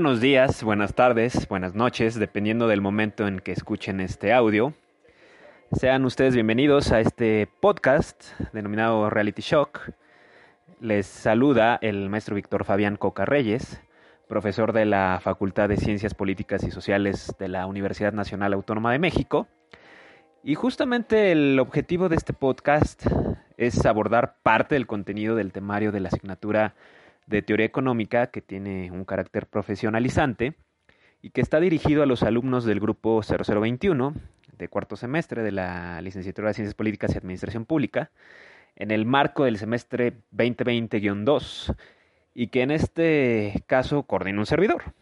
Buenos días, buenas tardes, buenas noches, dependiendo del momento en que escuchen este audio. Sean ustedes bienvenidos a este podcast denominado Reality Shock. Les saluda el maestro Víctor Fabián Coca Reyes, profesor de la Facultad de Ciencias Políticas y Sociales de la Universidad Nacional Autónoma de México. Y justamente el objetivo de este podcast es abordar parte del contenido del temario de la asignatura de Teoría Económica que tiene un carácter profesionalizante y que está dirigido a los alumnos del grupo 0021 de cuarto semestre de la licenciatura de Ciencias Políticas y Administración Pública en el marco del semestre 2020-2 y que en este caso coordina un servidor.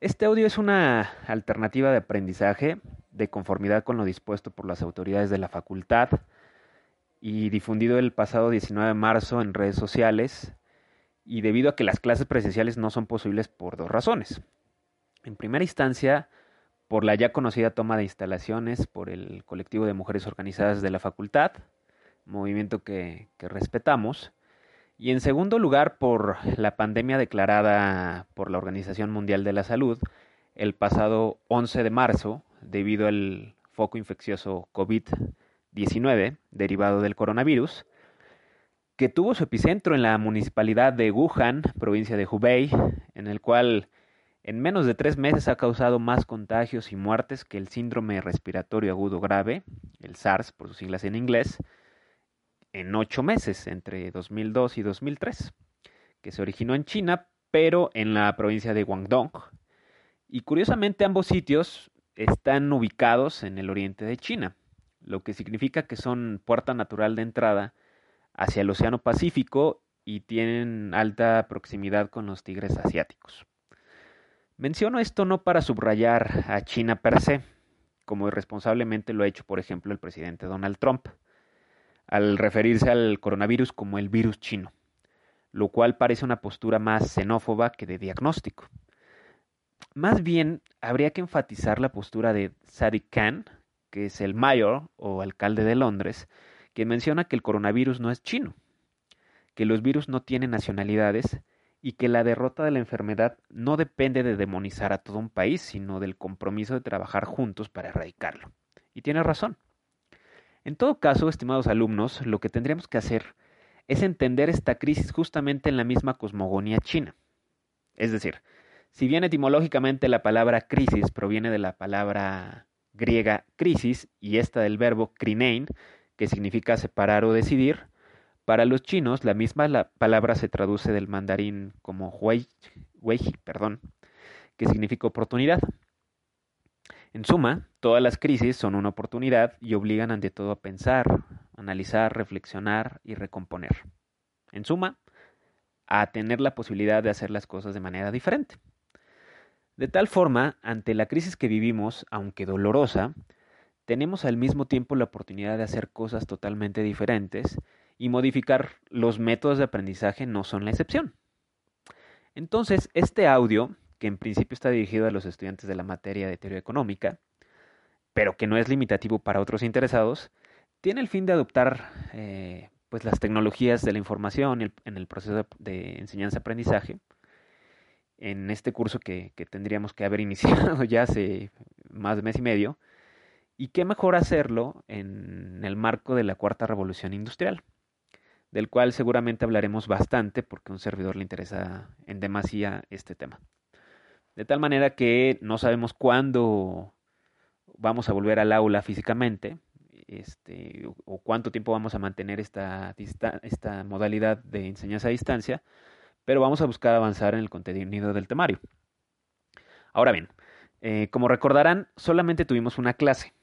Este audio es una alternativa de aprendizaje de conformidad con lo dispuesto por las autoridades de la facultad y difundido el pasado 19 de marzo en redes sociales y debido a que las clases presenciales no son posibles por dos razones. En primera instancia, por la ya conocida toma de instalaciones por el colectivo de mujeres organizadas de la facultad, movimiento que, respetamos, y en segundo lugar por la pandemia declarada por la Organización Mundial de la Salud el pasado 11 de marzo debido al foco infeccioso COVID-19 derivado del coronavirus, que tuvo su epicentro en la municipalidad de Wuhan, provincia de Hubei, en el cual en menos de tres meses ha causado más contagios y muertes que el síndrome respiratorio agudo grave, el SARS por sus siglas en inglés, en ocho meses, entre 2002 y 2003, que se originó en China, pero en la provincia de Guangdong. Y curiosamente ambos sitios están ubicados en el oriente de China, lo que significa que son puerta natural de entrada hacia el Océano Pacífico y tienen alta proximidad con los tigres asiáticos. Menciono esto no para subrayar a China per se, como irresponsablemente lo ha hecho, por ejemplo, el presidente Donald Trump, al referirse al coronavirus como el virus chino, lo cual parece una postura más xenófoba que de diagnóstico. Más bien, habría que enfatizar la postura de Sadiq Khan, que es el mayor o alcalde de Londres, que menciona que el coronavirus no es chino, que los virus no tienen nacionalidades y que la derrota de la enfermedad no depende de demonizar a todo un país, sino del compromiso de trabajar juntos para erradicarlo. Y tiene razón. En todo caso, estimados alumnos, lo que tendríamos que hacer es entender esta crisis justamente en la misma cosmogonía china. Es decir, si bien etimológicamente la palabra crisis proviene de la palabra griega crisis y esta del verbo krinein, que significa separar o decidir, para los chinos la misma la palabra se traduce del mandarín como huei, huei, perdón, que significa oportunidad. En suma, todas las crisis son una oportunidad y obligan ante todo a pensar, analizar, reflexionar y recomponer. En suma, a tener la posibilidad de hacer las cosas de manera diferente. De tal forma, ante la crisis que vivimos, aunque dolorosa, tenemos al mismo tiempo la oportunidad de hacer cosas totalmente diferentes y modificar los métodos de aprendizaje no son la excepción. Entonces, este audio, que en principio está dirigido a los estudiantes de la materia de teoría económica, pero que no es limitativo para otros interesados, tiene el fin de adoptar eh, pues las tecnologías de la información en el proceso de enseñanza-aprendizaje en este curso que, que tendríamos que haber iniciado ya hace más de mes y medio. Y qué mejor hacerlo en el marco de la cuarta revolución industrial, del cual seguramente hablaremos bastante porque a un servidor le interesa en demasía este tema. De tal manera que no sabemos cuándo vamos a volver al aula físicamente, este, o cuánto tiempo vamos a mantener esta, esta modalidad de enseñanza a distancia, pero vamos a buscar avanzar en el contenido del temario. Ahora bien, eh, como recordarán, solamente tuvimos una clase.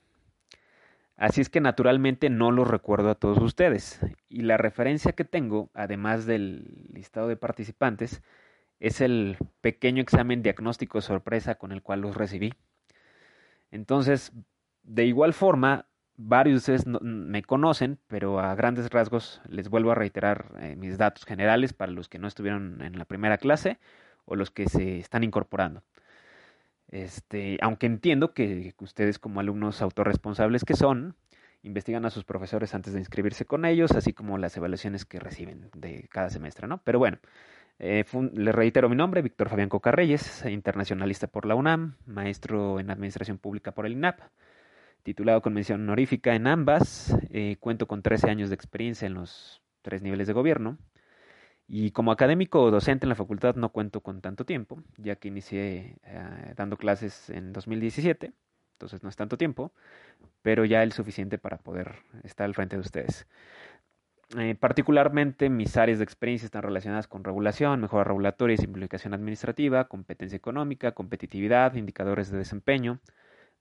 Así es que naturalmente no los recuerdo a todos ustedes. Y la referencia que tengo, además del listado de participantes, es el pequeño examen diagnóstico sorpresa con el cual los recibí. Entonces, de igual forma, varios de ustedes me conocen, pero a grandes rasgos les vuelvo a reiterar eh, mis datos generales para los que no estuvieron en la primera clase o los que se están incorporando. Este, aunque entiendo que, ustedes como alumnos autorresponsables que son, investigan a sus profesores antes de inscribirse con ellos, así como las evaluaciones que reciben de cada semestre, ¿no? Pero bueno, eh, les reitero mi nombre, Víctor Fabián Cocarreyes, internacionalista por la UNAM, maestro en Administración Pública por el INAP, titulado con mención honorífica en ambas, eh, cuento con 13 años de experiencia en los tres niveles de gobierno, y como académico o docente en la facultad no cuento con tanto tiempo, ya que inicié eh, dando clases en 2017, entonces no es tanto tiempo, pero ya el suficiente para poder estar al frente de ustedes. Eh, particularmente mis áreas de experiencia están relacionadas con regulación, mejora regulatoria y simplificación administrativa, competencia económica, competitividad, indicadores de desempeño,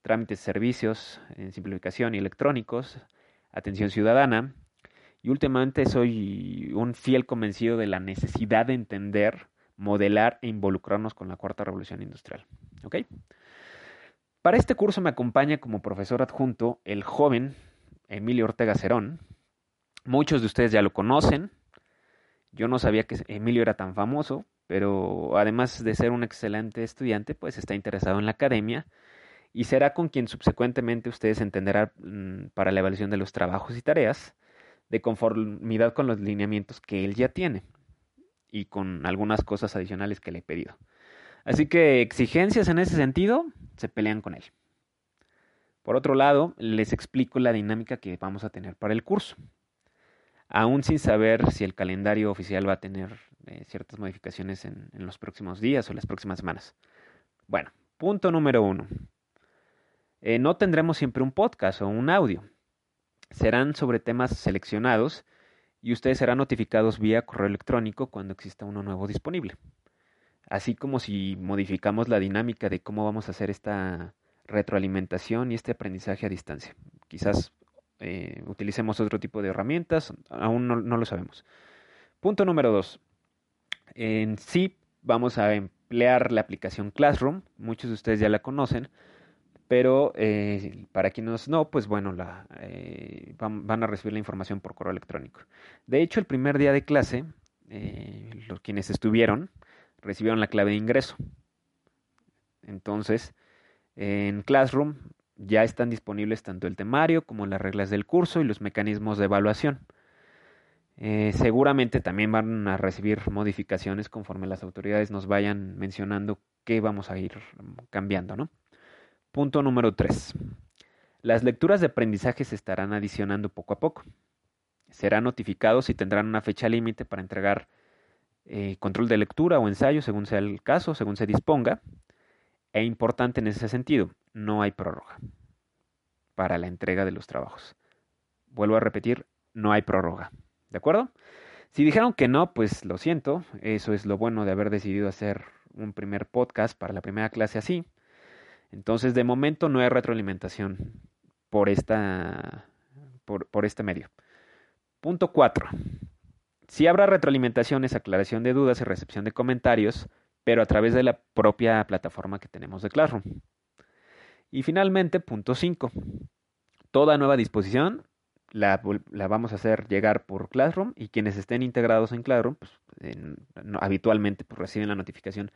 trámites, servicios en simplificación y electrónicos, atención ciudadana, y últimamente soy un fiel convencido de la necesidad de entender, modelar e involucrarnos con la cuarta revolución industrial. ¿Ok? Para este curso me acompaña como profesor adjunto el joven Emilio Ortega Cerón. Muchos de ustedes ya lo conocen. Yo no sabía que Emilio era tan famoso, pero además de ser un excelente estudiante, pues está interesado en la academia y será con quien subsecuentemente ustedes entenderán mm, para la evaluación de los trabajos y tareas de conformidad con los lineamientos que él ya tiene y con algunas cosas adicionales que le he pedido. Así que exigencias en ese sentido se pelean con él. Por otro lado, les explico la dinámica que vamos a tener para el curso. Aún sin saber si el calendario oficial va a tener eh, ciertas modificaciones en, los próximos días o las próximas semanas. Bueno, punto número uno. Eh, no tendremos siempre un podcast o un audio serán sobre temas seleccionados y ustedes serán notificados vía correo electrónico cuando exista uno nuevo disponible. Así como si modificamos la dinámica de cómo vamos a hacer esta retroalimentación y este aprendizaje a distancia. Quizás eh, utilicemos otro tipo de herramientas, aún no, no lo sabemos. Punto número dos. En sí vamos a emplear la aplicación Classroom, muchos de ustedes ya la conocen, pero eh, para quienes no, pues bueno, eh, van, a recibir la información por correo electrónico. De hecho, el primer día de clase, eh, los quienes estuvieron recibieron la clave de ingreso. Entonces, en Classroom ya están disponibles tanto el temario como las reglas del curso y los mecanismos de evaluación. seguramente también van a recibir modificaciones conforme las autoridades nos vayan mencionando qué vamos a ir cambiando, ¿no? Punto número 3. Las lecturas de aprendizaje se estarán adicionando poco a poco. Serán notificados y tendrán una fecha límite para entregar eh, control de lectura o ensayo, según sea el caso, según se disponga. E importante en ese sentido, no hay prórroga para la entrega de los trabajos. Vuelvo a repetir, no hay prórroga. ¿De acuerdo? Si dijeron que no, pues lo siento. Eso es lo bueno de haber decidido hacer un primer podcast para la primera clase así. Entonces, de momento no hay retroalimentación por, esta, por, este medio. Punto 4. Si habrá retroalimentación es aclaración de dudas y recepción de comentarios, pero a través de la propia plataforma que tenemos de Classroom. Y finalmente, punto 5. Toda nueva disposición la, la, vamos a hacer llegar por Classroom y quienes estén integrados en Classroom, pues, habitualmente pues, reciben la notificación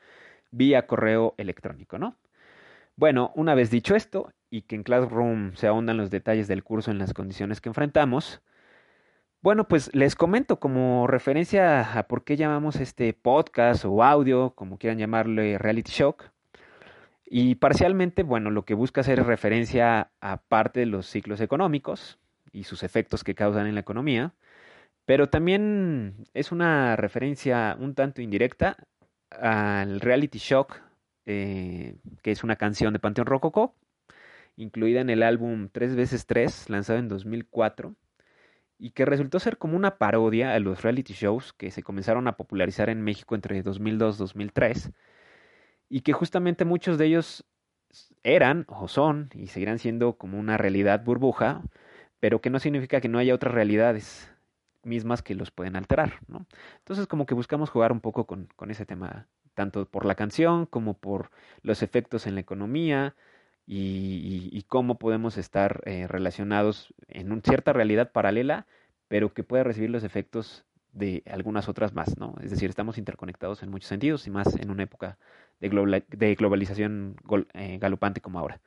vía correo electrónico, ¿no? Bueno, una vez dicho esto, y que en Classroom se ahondan los detalles del curso en las condiciones que enfrentamos, Bueno, pues les comento como referencia a por qué llamamos este podcast o audio, como quieran llamarle, reality shock. Y parcialmente, bueno, lo que busca hacer es referencia a parte de los ciclos económicos y sus efectos que causan en la economía, pero también es una referencia un tanto indirecta al reality shock, eh, que es una canción de Panteón Rococó, incluida en el álbum 3 veces 3 lanzado en 2004 y que resultó ser como una parodia a los reality shows que se comenzaron a popularizar en México entre 2002 y 2003 y que justamente muchos de ellos eran o son y seguirán siendo como una realidad burbuja, pero que no significa que no haya otras realidades mismas que los pueden alterar, ¿no? Entonces como que buscamos jugar un poco con, con ese tema, tanto por la canción como por los efectos en la economía, y, cómo podemos estar eh, relacionados en una cierta realidad paralela, pero que puede recibir los efectos de algunas otras más, ¿no? Es decir, estamos interconectados en muchos sentidos y más en una época de, globalización eh, galopante como ahora.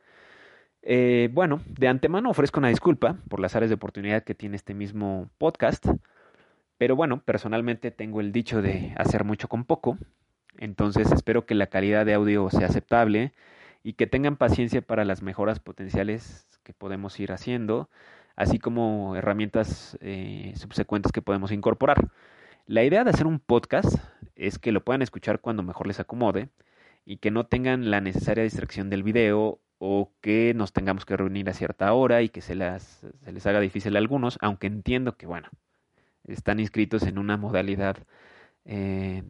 Eh, bueno, de antemano ofrezco una disculpa por las áreas de oportunidad que tiene este mismo podcast, pero bueno, personalmente tengo el dicho de hacer mucho con poco, entonces espero que la calidad de audio sea aceptable y que tengan paciencia para las mejoras potenciales que podemos ir haciendo, así como herramientas eh, subsecuentes que podemos incorporar. La idea de hacer un podcast es que lo puedan escuchar cuando mejor les acomode y que no tengan la necesaria distracción del video o que nos tengamos que reunir a cierta hora y que se, las, se les haga difícil a algunos, aunque entiendo que, bueno, están inscritos en una modalidad eh,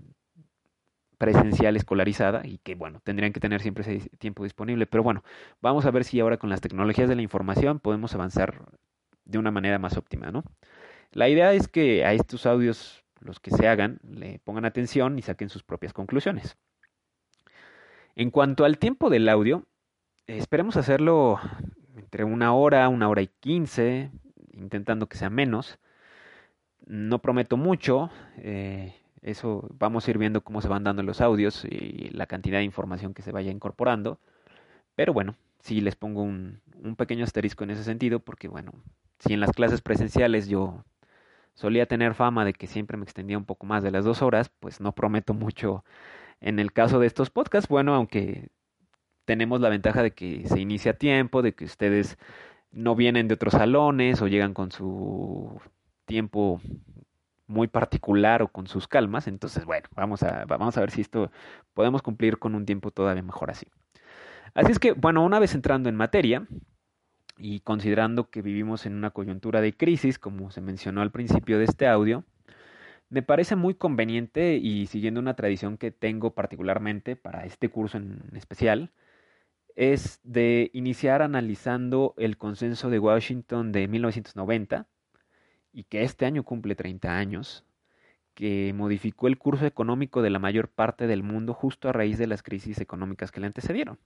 presencial escolarizada y que bueno, tendrían que tener siempre ese tiempo disponible. Pero bueno, vamos a ver si ahora con las tecnologías de la información podemos avanzar de una manera más óptima, ¿no? La idea es que a estos audios, los que se hagan, le pongan atención y saquen sus propias conclusiones. En cuanto al tiempo del audio, esperemos hacerlo entre una hora, una hora y quince, intentando que sea menos. No prometo mucho, eh, eso vamos a ir viendo cómo se van dando los audios y la cantidad de información que se vaya incorporando. Pero bueno, sí les pongo un, pequeño asterisco en ese sentido, porque bueno, si en las clases presenciales yo solía tener fama de que siempre me extendía un poco más de las dos horas, pues no prometo mucho en el caso de estos podcasts. Bueno, aunque tenemos la ventaja de que se inicia a tiempo, de que ustedes no vienen de otros salones o llegan con su tiempo muy particular o con sus calmas. Entonces, bueno, vamos a, vamos a ver si esto podemos cumplir con un tiempo todavía mejor así. Así es que, bueno, una vez entrando en materia y considerando que vivimos en una coyuntura de crisis, como se mencionó al principio de este audio, me parece muy conveniente y siguiendo una tradición que tengo particularmente para este curso en especial, es de iniciar analizando el consenso de Washington de 1990 y que este año cumple 30 años, que modificó el curso económico de la mayor parte del mundo justo a raíz de las crisis económicas que le antecedieron.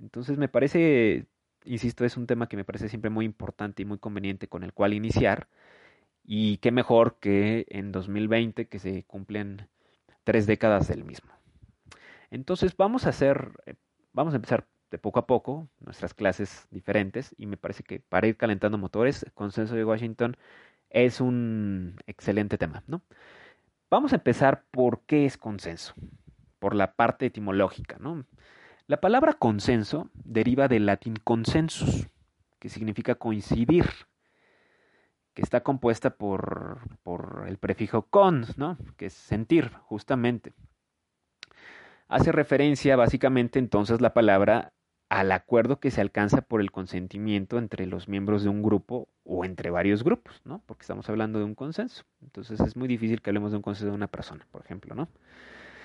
Entonces me parece, insisto, es un tema que me parece siempre muy importante y muy conveniente con el cual iniciar. Y qué mejor que en 2020 que se cumplen tres décadas del mismo. Entonces vamos a hacer, eh, vamos a empezar de poco a poco nuestras clases diferentes y me parece que para ir calentando motores, consenso de Washington es un excelente tema, ¿no? Vamos a empezar por qué es consenso, por la parte etimológica, ¿no? La palabra consenso deriva del latín consensus, que significa coincidir, que está compuesta por, por el prefijo cons, ¿no? Que es sentir, justamente. Hace referencia básicamente entonces la palabra al acuerdo que se alcanza por el consentimiento entre los miembros de un grupo o entre varios grupos, ¿no? Porque estamos hablando de un consenso. Entonces es muy difícil que hablemos de un consenso de una persona, por ejemplo, ¿no?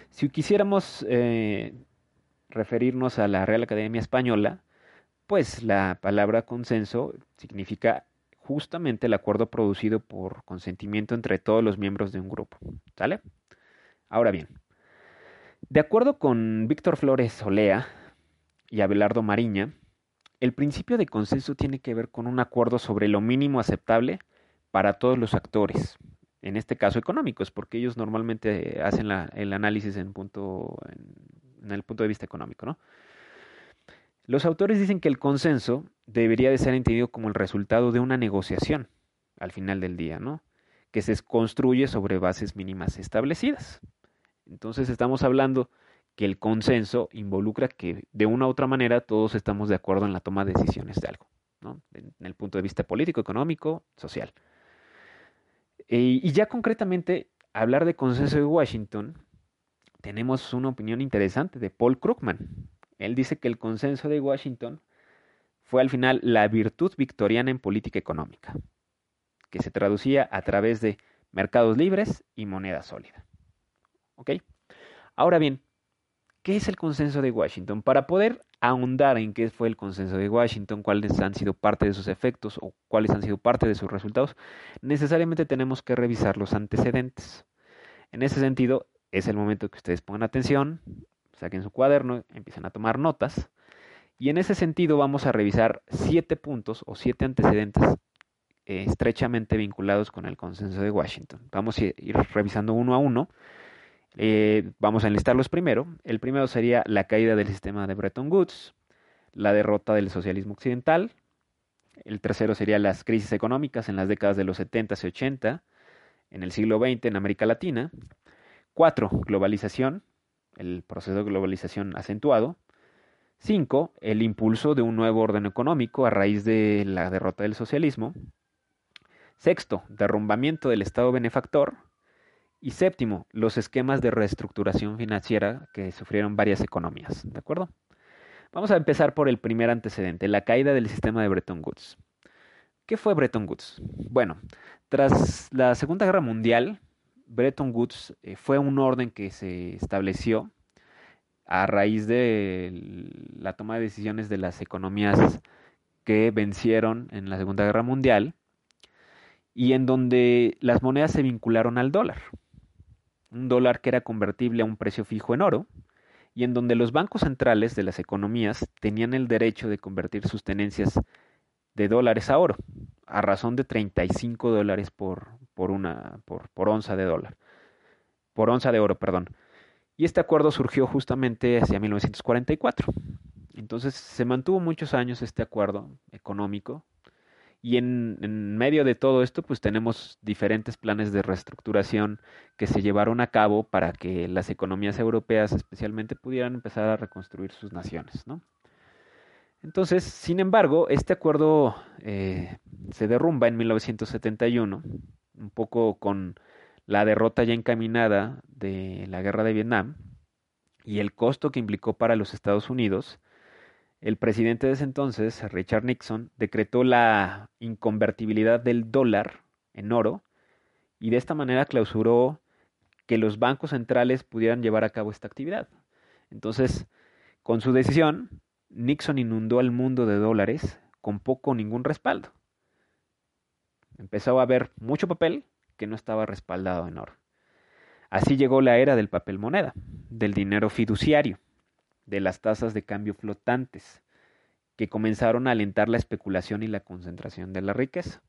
Si quisiéramos eh, referirnos a la Real Academia Española, pues la palabra consenso significa justamente el acuerdo producido por consentimiento entre todos los miembros de un grupo, ¿sale? Ahora bien, de acuerdo con Víctor Flores Olea, y Abelardo Mariña, el principio de consenso tiene que ver con un acuerdo sobre lo mínimo aceptable para todos los actores, en este caso económicos, porque ellos normalmente hacen el análisis en, punto, en, el punto de vista económico. ¿no? Los autores dicen que el consenso debería de ser entendido como el resultado de una negociación al final del día, ¿no? que se construye sobre bases mínimas establecidas. Entonces estamos hablando que el consenso involucra que de una u otra manera todos estamos de acuerdo en la toma de decisiones de algo, ¿no? en el punto de vista político, económico, social. Eh, y ya concretamente, hablar de consenso de Washington, tenemos una opinión interesante de Paul Krugman. Él dice que el consenso de Washington fue al final la virtud victoriana en política económica, que se traducía a través de mercados libres y moneda sólida. ¿Ok? Ahora bien, ¿qué es el consenso de Washington? Para poder ahondar en qué fue el consenso de Washington, cuáles han sido parte de sus efectos o cuáles han sido parte de sus resultados, necesariamente tenemos que revisar los antecedentes. En ese sentido, es el momento que ustedes pongan atención, saquen su cuaderno, empiecen a tomar notas. Y en ese sentido vamos a revisar siete puntos o siete antecedentes eh, estrechamente vinculados con el consenso de Washington. Vamos a ir revisando uno a uno eh, vamos a enlistarlos primero. El primero sería la caída del sistema de Bretton Woods, la derrota del socialismo occidental. El tercero sería las crisis económicas en las décadas de los 70 y 80 en el siglo XX en América Latina. Cuatro, globalización, el proceso de globalización acentuado. Cinco, el impulso de un nuevo orden económico a raíz de la derrota del socialismo. Sexto, derrumbamiento del Estado benefactor. Y séptimo, los esquemas de reestructuración financiera que sufrieron varias economías. ¿De acuerdo? Vamos a empezar por el primer antecedente, la caída del sistema de Bretton Woods. ¿Qué fue Bretton Woods? Bueno, tras la Segunda Guerra Mundial, Bretton Woods eh, fue un orden que se estableció a raíz de la toma de decisiones de las economías que vencieron en la Segunda Guerra Mundial y en donde las monedas se vincularon al dólar un dólar que era convertible a un precio fijo en oro, y en donde los bancos centrales de las economías tenían el derecho de convertir sus tenencias de dólares a oro, a razón de 35 dólares por, por, una, por, por onza de dólar, por onza de oro, perdón. Y este acuerdo surgió justamente hacia 1944. Entonces se mantuvo muchos años este acuerdo económico y en, medio de todo esto, pues tenemos diferentes planes de reestructuración que se llevaron a cabo para que las economías europeas especialmente pudieran empezar a reconstruir sus naciones, ¿no? Entonces, sin embargo, este acuerdo eh, se derrumba en 1971, un poco con la derrota ya encaminada de la guerra de Vietnam y el costo que implicó para los Estados Unidos el presidente de ese entonces, Richard Nixon, decretó la inconvertibilidad del dólar en oro y de esta manera clausuró que los bancos centrales pudieran llevar a cabo esta actividad. Entonces, con su decisión, Nixon inundó al mundo de dólares con poco o ningún respaldo. Empezó a haber mucho papel que no estaba respaldado en oro. Así llegó la era del papel moneda, del dinero fiduciario de las tasas de cambio flotantes, que comenzaron a alentar la especulación y la concentración de la riqueza.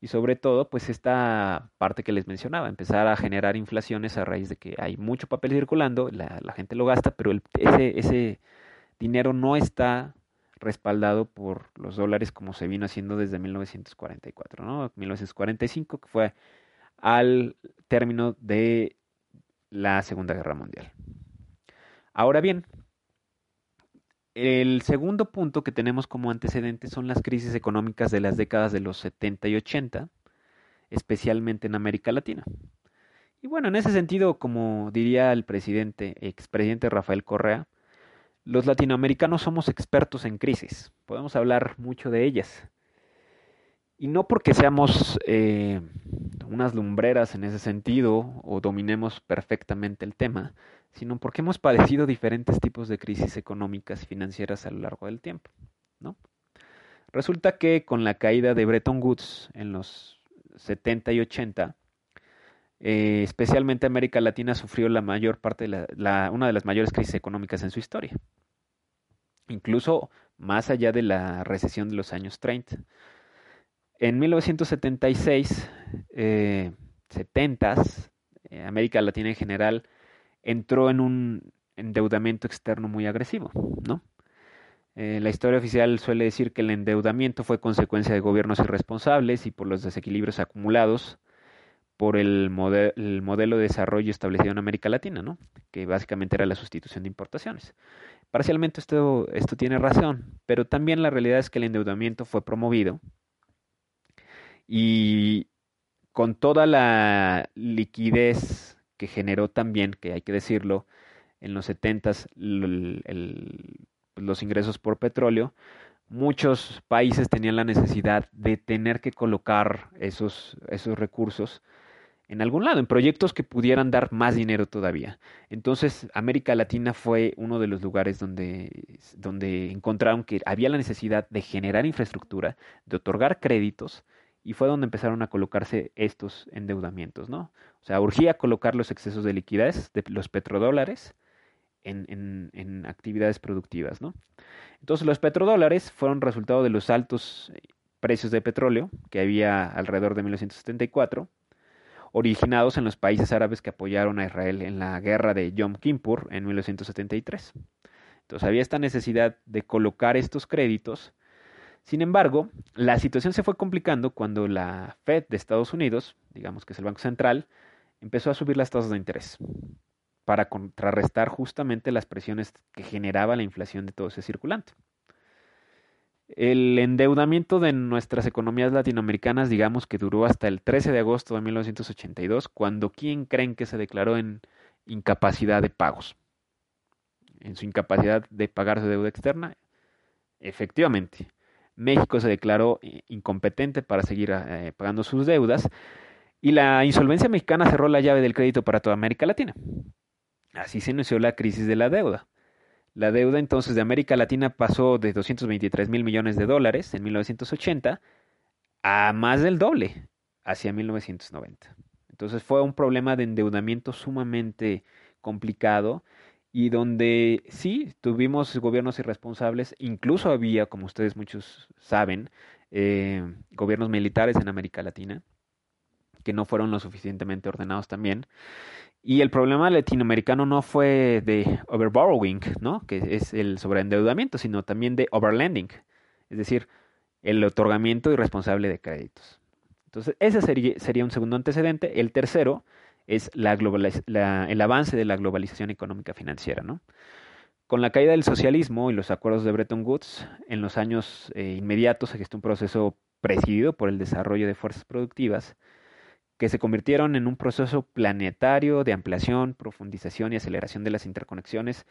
Y sobre todo, pues esta parte que les mencionaba, empezar a generar inflaciones a raíz de que hay mucho papel circulando, la, gente lo gasta, pero ese, ese dinero no está respaldado por los dólares como se vino haciendo desde 1944, ¿no? 1945, que fue al término de la Segunda Guerra Mundial. Ahora bien, el segundo punto que tenemos como antecedente son las crisis económicas de las décadas de los 70 y 80, especialmente en América Latina. Y bueno, en ese sentido, como diría el presidente, expresidente Rafael Correa, los latinoamericanos somos expertos en crisis, podemos hablar mucho de ellas. Y no porque seamos eh, unas lumbreras en ese sentido o dominemos perfectamente el tema, sino porque hemos padecido diferentes tipos de crisis económicas y financieras a lo largo del tiempo. ¿no? Resulta que con la caída de Bretton Woods en los 70 y 80, eh, especialmente América Latina sufrió la mayor parte de la, una de las mayores crisis económicas en su historia, incluso más allá de la recesión de los años 30. En 1976, eh, 70, eh, América Latina en general entró en un endeudamiento externo muy agresivo, ¿no? Eh, la historia oficial suele decir que el endeudamiento fue consecuencia de gobiernos irresponsables y por los desequilibrios acumulados por el, el modelo de desarrollo establecido en América Latina, ¿no? Que básicamente era la sustitución de importaciones. Parcialmente esto, esto tiene razón, pero también la realidad es que el endeudamiento fue promovido y con toda la liquidez que generó también, que hay que decirlo, en los 70s el- el- los ingresos por petróleo, muchos países tenían la necesidad de tener que colocar esos, esos recursos en algún lado, en proyectos que pudieran dar más dinero todavía. Entonces, América Latina fue uno de los lugares donde, donde encontraron que había la necesidad de generar infraestructura, de otorgar créditos, y fue donde empezaron a colocarse estos endeudamientos, ¿no? O sea, urgía colocar los excesos de liquidez de los petrodólares en, en, en actividades productivas, ¿no? Entonces, los petrodólares fueron resultado de los altos eh, precios de petróleo que había alrededor de 1974 originados en los países árabes que apoyaron a Israel en la guerra de Yom Kippur en 1973. Entonces había esta necesidad de colocar estos créditos. Sin embargo, la situación se fue complicando cuando la Fed de Estados Unidos, digamos que es el Banco Central, empezó a subir las tasas de interés para contrarrestar justamente las presiones que generaba la inflación de todo ese circulante. El endeudamiento de nuestras economías latinoamericanas, digamos que duró hasta el 13 de agosto de 1982, cuando ¿quién creen que se declaró en incapacidad de pagos? En su incapacidad de pagar su deuda externa. Efectivamente, México se declaró eh, incompetente para seguir eh, pagando sus deudas y la insolvencia mexicana cerró la llave del crédito para toda América Latina. Así se inició la crisis de la deuda. La deuda entonces de América Latina pasó de 223 mil millones de dólares en 1980 a más del doble hacia 1990. Entonces fue un problema de endeudamiento sumamente complicado y donde sí tuvimos gobiernos irresponsables, incluso había, como ustedes muchos saben, eh, gobiernos militares en América Latina que no fueron lo suficientemente ordenados también. Y el problema latinoamericano no fue de overborrowing, ¿no? que es el sobreendeudamiento, sino también de overlending, es decir, el otorgamiento irresponsable de créditos. Entonces, ese sería, sería un segundo antecedente. El tercero es la la, el avance de la globalización económica financiera. ¿no? Con la caída del socialismo y los acuerdos de Bretton Woods, en los años eh, inmediatos se gestó un proceso presidido por el desarrollo de fuerzas productivas que se convirtieron en un proceso planetario de ampliación, profundización y aceleración de las interconexiones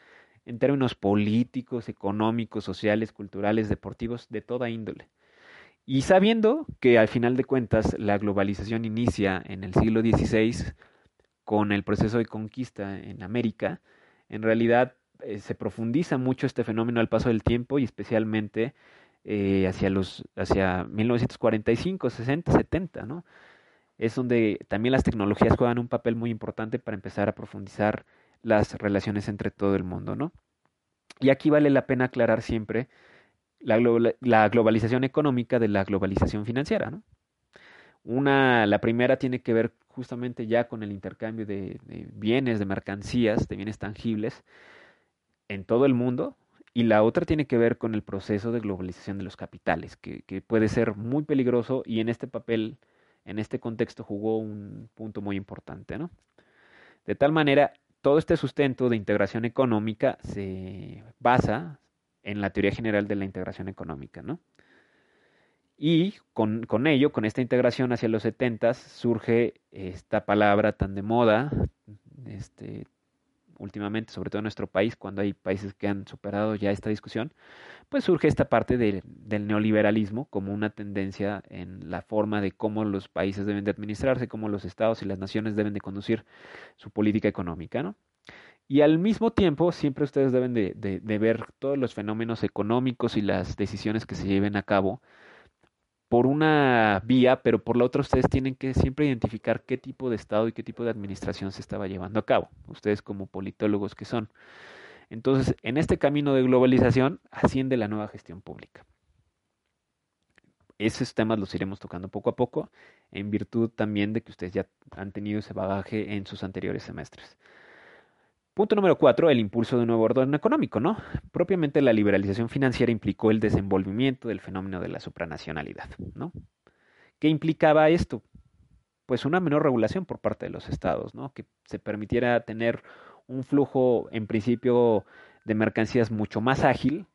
en términos políticos, económicos, sociales, culturales, deportivos, de toda índole. Y sabiendo que al final de cuentas la globalización inicia en el siglo XVI con el proceso de conquista en América, en realidad eh, se profundiza mucho este fenómeno al paso del tiempo y especialmente eh, hacia los hacia 1945, 60, 70, ¿no? es donde también las tecnologías juegan un papel muy importante para empezar a profundizar las relaciones entre todo el mundo, ¿no? Y aquí vale la pena aclarar siempre la, la globalización económica de la globalización financiera, ¿no? Una, la primera tiene que ver justamente ya con el intercambio de, bienes, de mercancías, de bienes tangibles en todo el mundo, y la otra tiene que ver con el proceso de globalización de los capitales, que, que puede ser muy peligroso y en este papel en este contexto jugó un punto muy importante, ¿no? De tal manera, todo este sustento de integración económica se basa en la teoría general de la integración económica, ¿no? Y con, con ello, con esta integración hacia los 70 surge esta palabra tan de moda, este, últimamente, sobre todo en nuestro país, cuando hay países que han superado ya esta discusión, pues surge esta parte de, del neoliberalismo como una tendencia en la forma de cómo los países deben de administrarse, cómo los estados y las naciones deben de conducir su política económica, ¿no? Y al mismo tiempo, siempre ustedes deben de, de, de ver todos los fenómenos económicos y las decisiones que se lleven a cabo por una vía, pero por la otra ustedes tienen que siempre identificar qué tipo de Estado y qué tipo de administración se estaba llevando a cabo, ustedes como politólogos que son. Entonces, en este camino de globalización asciende la nueva gestión pública. Esos temas los iremos tocando poco a poco, en virtud también de que ustedes ya han tenido ese bagaje en sus anteriores semestres. Punto número cuatro, el impulso de un nuevo orden económico, ¿no? Propiamente la liberalización financiera implicó el desenvolvimiento del fenómeno de la supranacionalidad, ¿no? ¿Qué implicaba esto? pues una menor regulación por parte de los estados, ¿no? Que se permitiera tener un flujo en principio de mercancías mucho más ágil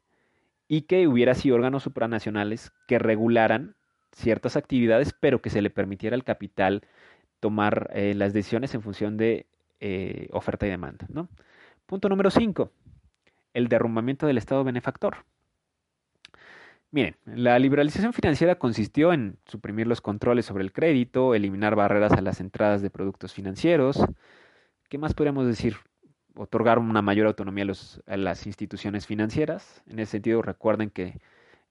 y que hubiera así órganos supranacionales que regularan ciertas actividades, pero que se le permitiera al capital tomar eh, las decisiones en función de eh, oferta y demanda. ¿no? Punto número 5. El derrumbamiento del Estado benefactor. Miren, la liberalización financiera consistió en suprimir los controles sobre el crédito, eliminar barreras a las entradas de productos financieros. ¿Qué más podríamos decir? Otorgar una mayor autonomía a, las instituciones financieras. En ese sentido, recuerden que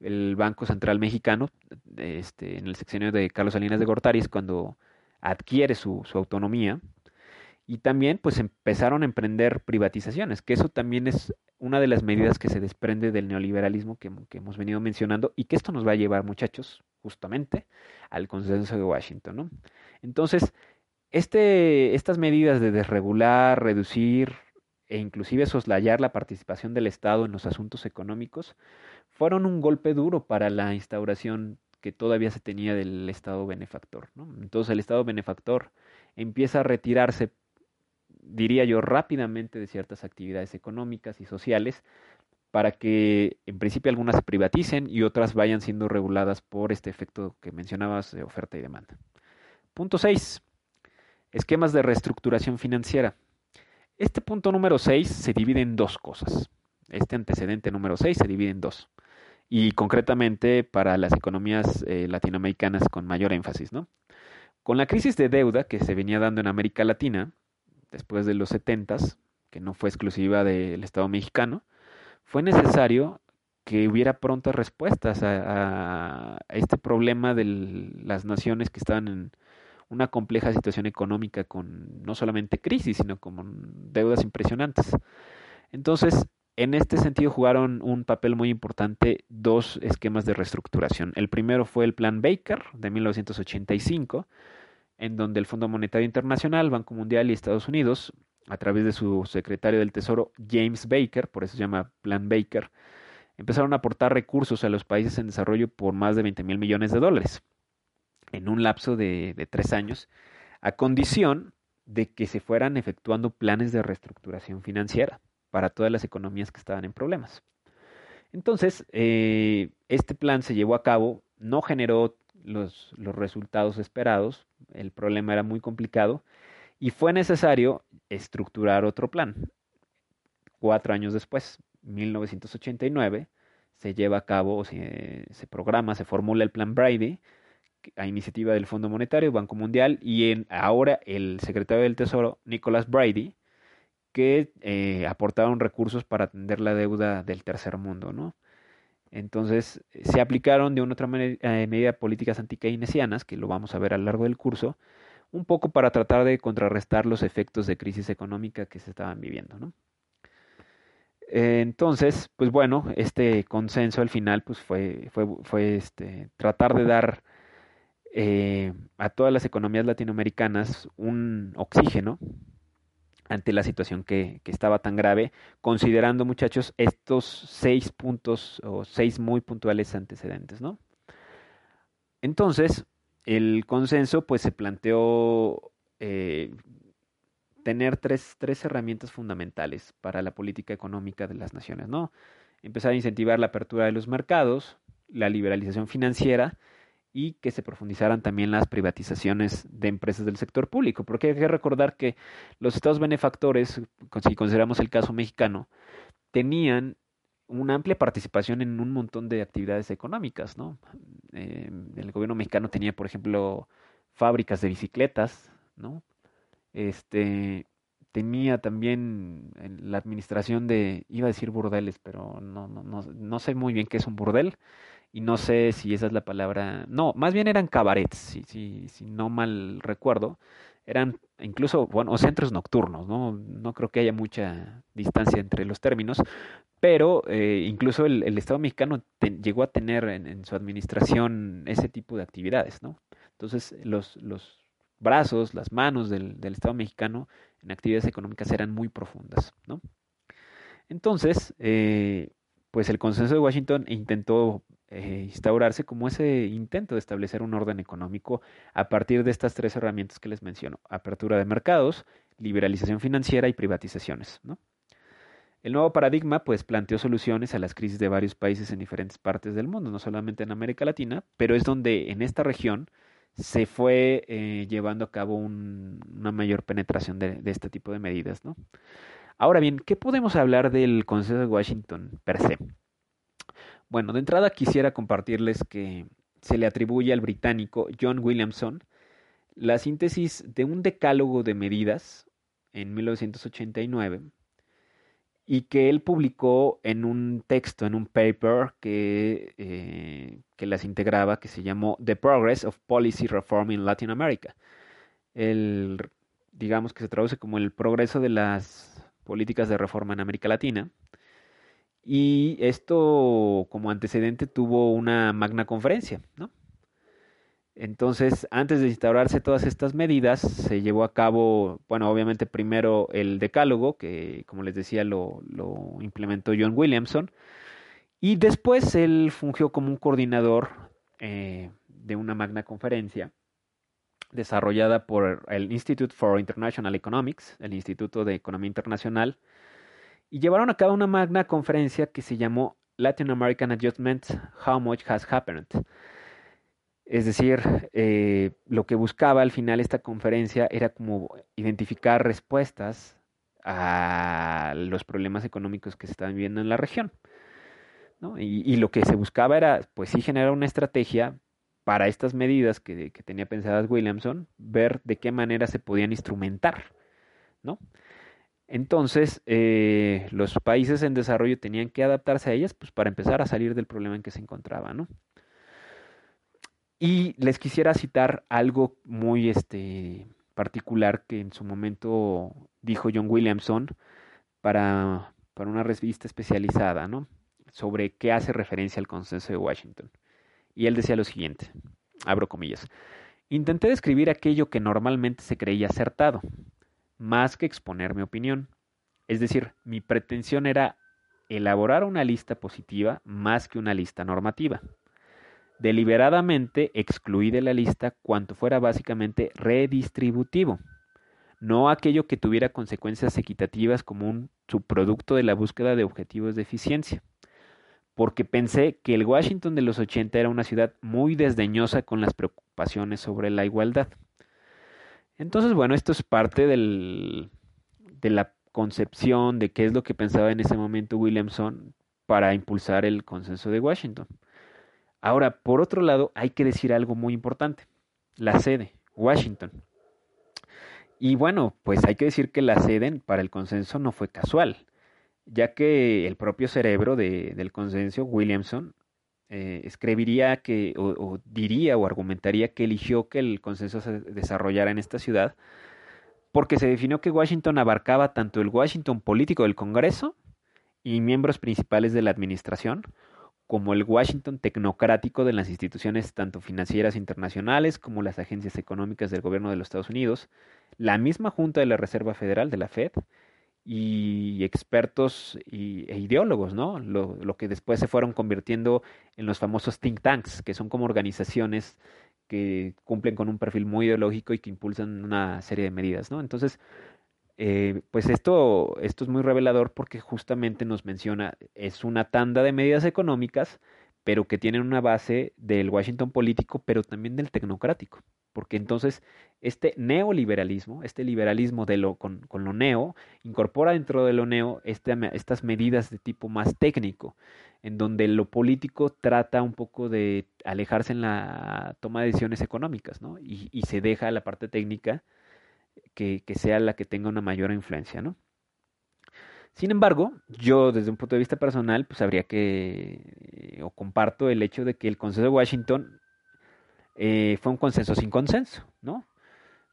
el Banco Central Mexicano, este, en el sexenio de Carlos Salinas de Gortari, cuando adquiere su autonomía, y también pues empezaron a emprender privatizaciones, que eso también es una de las medidas que se desprende del neoliberalismo que, hemos venido mencionando y que esto nos va a llevar, muchachos, justamente al consenso de Washington. ¿no? Entonces, este, estas medidas de desregular, reducir e inclusive soslayar la participación del Estado en los asuntos económicos fueron un golpe duro para la instauración que todavía se tenía del Estado benefactor. ¿no? Entonces el Estado benefactor empieza a retirarse diría yo, rápidamente de ciertas actividades económicas y sociales para que en principio algunas se privaticen y otras vayan siendo reguladas por este efecto que mencionabas de oferta y demanda. Punto 6. Esquemas de reestructuración financiera. Este punto número 6 se divide en dos cosas. Este antecedente número 6 se divide en dos. Y concretamente para las economías eh, latinoamericanas con mayor énfasis. ¿no? Con la crisis de deuda que se venía dando en América Latina, después de los 70, que no fue exclusiva del Estado mexicano, fue necesario que hubiera prontas respuestas a, este problema de las naciones que estaban en una compleja situación económica con no solamente crisis, sino con deudas impresionantes. Entonces, en este sentido jugaron un papel muy importante dos esquemas de reestructuración. El primero fue el Plan Baker de 1985, en donde el Fondo Monetario Internacional, Banco Mundial y Estados Unidos, a través de su secretario del Tesoro, James Baker, por eso se llama Plan Baker, empezaron a aportar recursos a los países en desarrollo por más de 20 mil millones de dólares en un lapso de, tres años, a condición de que se fueran efectuando planes de reestructuración financiera para todas las economías que estaban en problemas. Entonces, eh, este plan se llevó a cabo, no generó los, los resultados esperados, el problema era muy complicado y fue necesario estructurar otro plan. Cuatro años después, 1989, se lleva a cabo, se, se programa, se formula el plan Brady a iniciativa del Fondo Monetario, Banco Mundial y en, ahora el secretario del Tesoro, Nicholas Brady, que eh, aportaron recursos para atender la deuda del tercer mundo, ¿no? Entonces, se aplicaron de una otra eh, medida políticas anticainesianas, que lo vamos a ver a lo largo del curso, un poco para tratar de contrarrestar los efectos de crisis económica que se estaban viviendo. ¿no? Entonces, pues bueno, este consenso al final pues fue, fue, fue este, tratar de dar eh, a todas las economías latinoamericanas un oxígeno ante la situación que, que, estaba tan grave, considerando, muchachos, estos seis puntos o seis muy puntuales antecedentes, ¿no? Entonces, el consenso, pues se planteó eh, tener tres, tres herramientas fundamentales para la política económica de las naciones, ¿no? Empezar a incentivar la apertura de los mercados, la liberalización financiera y que se profundizaran también las privatizaciones de empresas del sector público, porque hay que recordar que los estados benefactores, si consideramos el caso mexicano, tenían una amplia participación en un montón de actividades económicas, ¿no? Eh, el gobierno mexicano tenía, por ejemplo, fábricas de bicicletas, ¿no? Este tenía también la administración de, iba a decir burdeles, pero no, no, no, no sé muy bien qué es un burdel, y no sé si esa es la palabra, no, más bien eran cabarets, si, si, si no mal recuerdo, eran incluso, bueno, centros nocturnos, ¿no? No creo que haya mucha distancia entre los términos, pero eh, incluso el, el, Estado mexicano llegó a tener en, en, su administración ese tipo de actividades, ¿no? Entonces, los, los brazos, las manos del, del Estado mexicano en actividades económicas eran muy profundas, ¿no? Entonces, eh, pues el consenso de Washington intentó eh, instaurarse como ese intento de establecer un orden económico a partir de estas tres herramientas que les menciono. Apertura de mercados, liberalización financiera y privatizaciones. ¿no? El nuevo paradigma pues planteó soluciones a las crisis de varios países en diferentes partes del mundo, no solamente en América Latina, pero es donde en esta región se fue eh, llevando a cabo un, una mayor penetración de, de, este tipo de medidas. ¿no? Ahora bien, ¿qué podemos hablar del Consejo de Washington per se? Bueno, de entrada quisiera compartirles que se le atribuye al británico John Williamson la síntesis de un decálogo de medidas en 1989 y que él publicó en un texto, en un paper que, eh, que las integraba, que se llamó The Progress of Policy Reform in Latin America. El, digamos que se traduce como el progreso de las políticas de reforma en América Latina. Y esto como antecedente tuvo una magna conferencia, ¿no? Entonces, antes de instaurarse todas estas medidas, se llevó a cabo, bueno, obviamente primero el decálogo, que como les decía lo, implementó John Williamson, y después él fungió como un coordinador eh, de una magna conferencia desarrollada por el Institute for International Economics, el Instituto de Economía Internacional, y llevaron a cabo una magna conferencia que se llamó Latin American Adjustment, How Much Has Happened es decir, eh, lo que buscaba al final esta conferencia era como identificar respuestas a los problemas económicos que se estaban viviendo en la región. ¿no? Y, y, lo que se buscaba era, pues sí, generar una estrategia para estas medidas que, que, tenía pensadas Williamson, ver de qué manera se podían instrumentar. ¿no? Entonces, eh, los países en desarrollo tenían que adaptarse a ellas pues, para empezar a salir del problema en que se encontraban. ¿no? Y les quisiera citar algo muy este, particular que en su momento dijo John Williamson para, para una revista especializada, ¿no? Sobre qué hace referencia al consenso de Washington. Y él decía lo siguiente, abro comillas, intenté describir aquello que normalmente se creía acertado, más que exponer mi opinión. Es decir, mi pretensión era elaborar una lista positiva más que una lista normativa deliberadamente excluí de la lista cuanto fuera básicamente redistributivo, no aquello que tuviera consecuencias equitativas como un subproducto de la búsqueda de objetivos de eficiencia, porque pensé que el Washington de los 80 era una ciudad muy desdeñosa con las preocupaciones sobre la igualdad. Entonces, bueno, esto es parte de la concepción de qué es lo que pensaba en ese momento Williamson para impulsar el consenso de Washington. Ahora, por otro lado, hay que decir algo muy importante. La sede, Washington. Y bueno, pues hay que decir que la sede para el consenso no fue casual, ya que el propio cerebro de, del consenso, Williamson, eh, escribiría que, o, o, diría o argumentaría que eligió que el consenso se desarrollara en esta ciudad, porque se definió que Washington abarcaba tanto el Washington político del Congreso y miembros principales de la administración, como el Washington tecnocrático de las instituciones tanto financieras internacionales como las agencias económicas del gobierno de los Estados Unidos, la misma Junta de la Reserva Federal de la Fed y expertos y, e ideólogos, ¿no? Lo, que después se fueron convirtiendo en los famosos think tanks, que son como organizaciones que cumplen con un perfil muy ideológico y que impulsan una serie de medidas, ¿no? Entonces, eh, pues esto, esto es muy revelador porque justamente nos menciona, es una tanda de medidas económicas, pero que tienen una base del Washington político, pero también del tecnocrático. Porque entonces este neoliberalismo, este liberalismo de lo, con, con lo neo, incorpora dentro de lo neo este, estas medidas de tipo más técnico, en donde lo político trata un poco de alejarse en la toma de decisiones económicas, ¿no? Y, y se deja la parte técnica que, que, sea la que tenga una mayor influencia, ¿no? Sin embargo, yo desde un punto de vista personal, pues habría que, o comparto el hecho de que el Consenso de Washington eh, fue un consenso sin consenso, ¿no?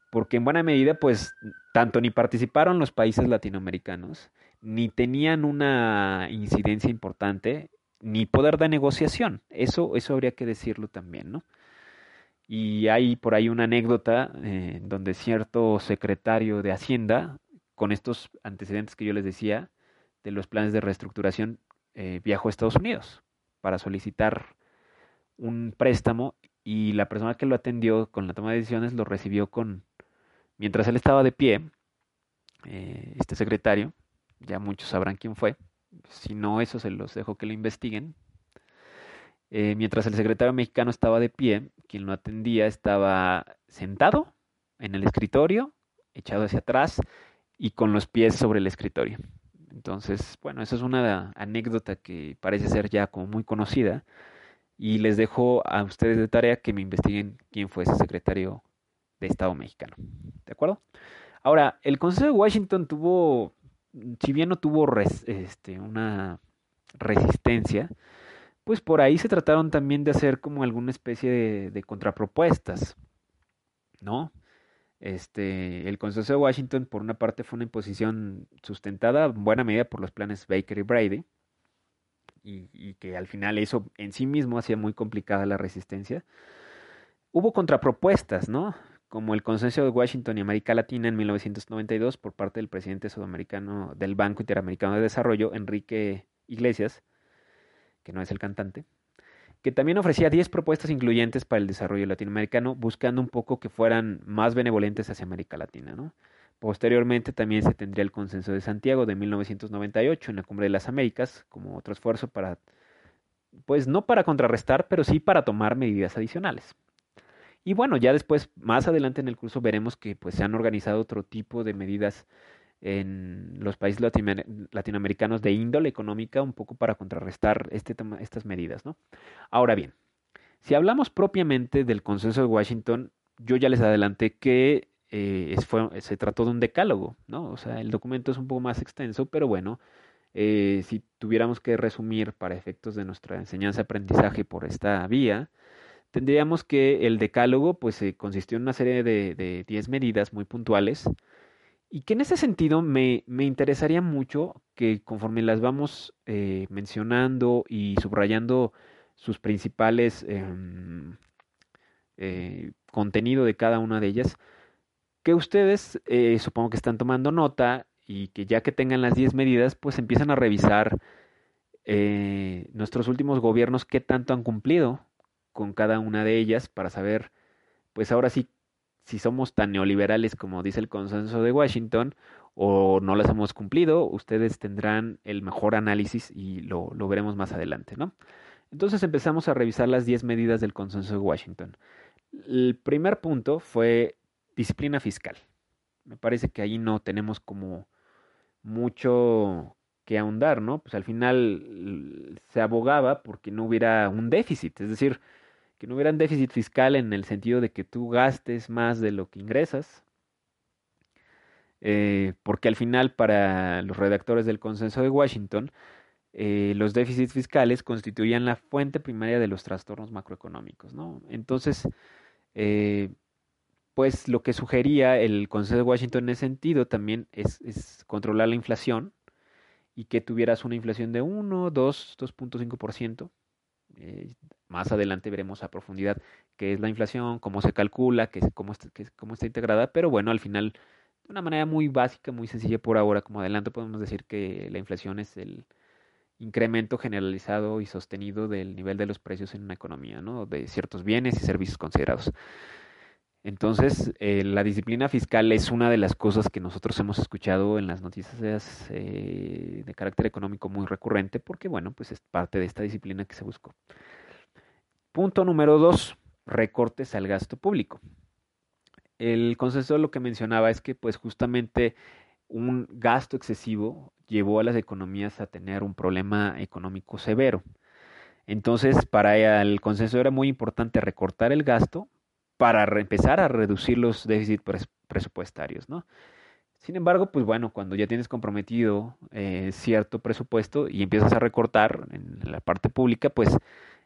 Porque en buena medida, pues, tanto ni participaron los países latinoamericanos, ni tenían una incidencia importante, ni poder de negociación. Eso, eso habría que decirlo también, ¿no? Y hay por ahí una anécdota eh, donde cierto secretario de Hacienda, con estos antecedentes que yo les decía, de los planes de reestructuración, eh, viajó a Estados Unidos para solicitar un préstamo y la persona que lo atendió con la toma de decisiones lo recibió con, mientras él estaba de pie, eh, este secretario, ya muchos sabrán quién fue, si no eso se los dejo que lo investiguen, eh, mientras el secretario mexicano estaba de pie, quien lo atendía estaba sentado en el escritorio, echado hacia atrás y con los pies sobre el escritorio. Entonces, bueno, esa es una anécdota que parece ser ya como muy conocida y les dejo a ustedes de tarea que me investiguen quién fue ese secretario de Estado mexicano. ¿De acuerdo? Ahora, el Consejo de Washington tuvo, si bien no tuvo este, una resistencia, pues por ahí se trataron también de hacer como alguna especie de, contrapropuestas, ¿no? Este, el Consejo de Washington, por una parte, fue una imposición sustentada en buena medida por los planes Baker y Brady, y, que al final eso en sí mismo hacía muy complicada la resistencia. Hubo contrapropuestas, ¿no? Como el Consenso de Washington y América Latina en 1992 por parte del presidente sudamericano del Banco Interamericano de Desarrollo, Enrique Iglesias, que no es el cantante, que también ofrecía 10 propuestas incluyentes para el desarrollo latinoamericano, buscando un poco que fueran más benevolentes hacia América Latina. ¿no? Posteriormente también se tendría el Consenso de Santiago de 1998 en la Cumbre de las Américas, como otro esfuerzo para, pues no para contrarrestar, pero sí para tomar medidas adicionales. Y bueno, ya después, más adelante en el curso, veremos que pues, se han organizado otro tipo de medidas en los países latinoamericanos de índole económica un poco para contrarrestar este estas medidas. ¿no? Ahora bien, si hablamos propiamente del consenso de Washington, yo ya les adelanté que eh, se trató de un decálogo, ¿no? O sea, el documento es un poco más extenso, pero bueno, eh, si tuviéramos que resumir para efectos de nuestra enseñanza-aprendizaje por esta vía, tendríamos que el decálogo pues consistió en una serie de 10 medidas muy puntuales y que en ese sentido me, me interesaría mucho que conforme las vamos eh, mencionando y subrayando sus principales eh, eh, contenido de cada una de ellas, ustedes eh, supongo que están tomando nota y que ya que tengan las 10 medidas, pues empiezan a revisar eh, nuestros últimos gobiernos qué tanto han cumplido con cada una de ellas para saber, pues ahora sí, si somos tan neoliberales como dice el consenso de Washington o no las hemos cumplido, ustedes tendrán el mejor análisis y lo, lo veremos más adelante, ¿no? Entonces empezamos a revisar las 10 medidas del consenso de Washington. El primer punto fue disciplina fiscal. Me parece que ahí no tenemos como mucho que ahondar, ¿no? Pues al final se abogaba porque no hubiera un déficit, es decir, que no hubiera un déficit fiscal en el sentido de que tú gastes más de lo que ingresas, eh, porque al final para los redactores del consenso de Washington, eh, los déficits fiscales constituían la fuente primaria de los trastornos macroeconómicos, ¿no? Entonces, eh, pues lo que sugería el Consejo de Washington en ese sentido también es, controlar la inflación y que tuvieras una inflación de 1, 2, 2.5%. Eh, más adelante veremos a profundidad qué es la inflación, cómo se calcula, qué, cómo, está, cómo está integrada, pero bueno, al final, de una manera muy básica, muy sencilla por ahora, como adelante podemos decir que la inflación es el incremento generalizado y sostenido del nivel de los precios en una economía, ¿no? de ciertos bienes y servicios considerados. Entonces, eh, la disciplina fiscal es una de las cosas que nosotros hemos escuchado en las noticias eh, de carácter económico muy recurrente, porque, bueno, pues es parte de esta disciplina que se buscó. Punto número dos, recortes al gasto público. El consenso lo que mencionaba es que, pues, justamente un gasto excesivo llevó a las economías a tener un problema económico severo. Entonces, para el consenso era muy importante recortar el gasto para empezar a reducir los déficits presupuestarios, ¿no? Sin embargo, pues bueno, cuando ya tienes comprometido eh, cierto presupuesto y empiezas a recortar en la parte pública, pues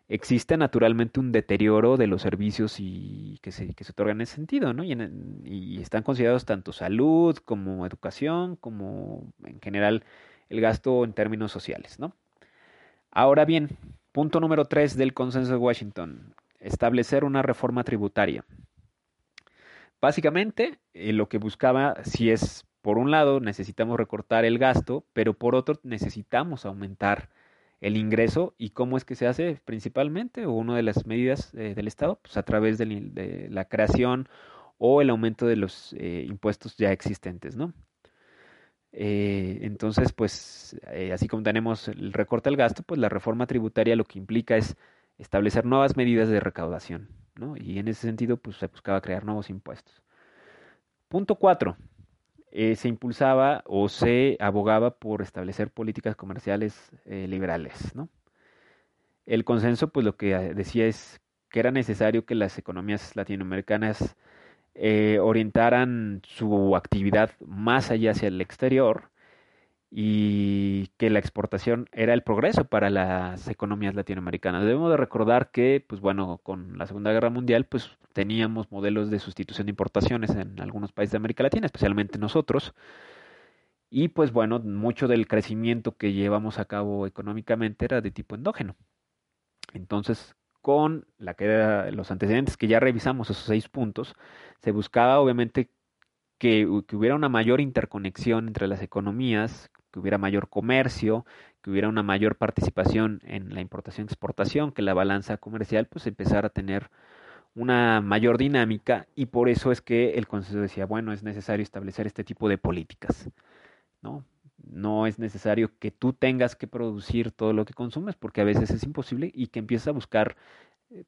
existe naturalmente un deterioro de los servicios y que se, que se otorgan en ese sentido, ¿no? Y, y están considerados tanto salud como educación, como en general el gasto en términos sociales, ¿no? Ahora bien, punto número tres del consenso de Washington establecer una reforma tributaria. Básicamente, eh, lo que buscaba, si es, por un lado, necesitamos recortar el gasto, pero por otro, necesitamos aumentar el ingreso y cómo es que se hace principalmente, o una de las medidas eh, del Estado, pues a través de, la creación o el aumento de los eh, impuestos ya existentes, ¿no? Entonces, pues, así como tenemos el recorte al gasto, pues la reforma tributaria lo que implica es establecer nuevas medidas de recaudación, ¿no? Y en ese sentido, pues se buscaba crear nuevos impuestos. Punto 4. se impulsaba o se abogaba por establecer políticas comerciales eh, liberales, ¿no? El consenso, pues lo que eh, decía es que era necesario que las economías latinoamericanas eh, orientaran su actividad más allá hacia el exterior y que la exportación era el progreso para las economías latinoamericanas. Debemos de recordar que, pues bueno, con la Segunda Guerra Mundial, pues teníamos modelos de sustitución de importaciones en algunos países de América Latina, especialmente nosotros. Y pues bueno, mucho del crecimiento que llevamos a cabo económicamente era de tipo endógeno. Entonces, con la que los antecedentes que ya revisamos, esos seis puntos, se buscaba obviamente que, que, hubiera una mayor interconexión entre las economías, que hubiera mayor comercio, que hubiera una mayor participación en la importación-exportación, que la balanza comercial pues empezara a tener una mayor dinámica y por eso es que el Consejo decía, bueno, es necesario establecer este tipo de políticas, ¿no? No es necesario que tú tengas que producir todo lo que consumes porque a veces es imposible y que empieces a buscar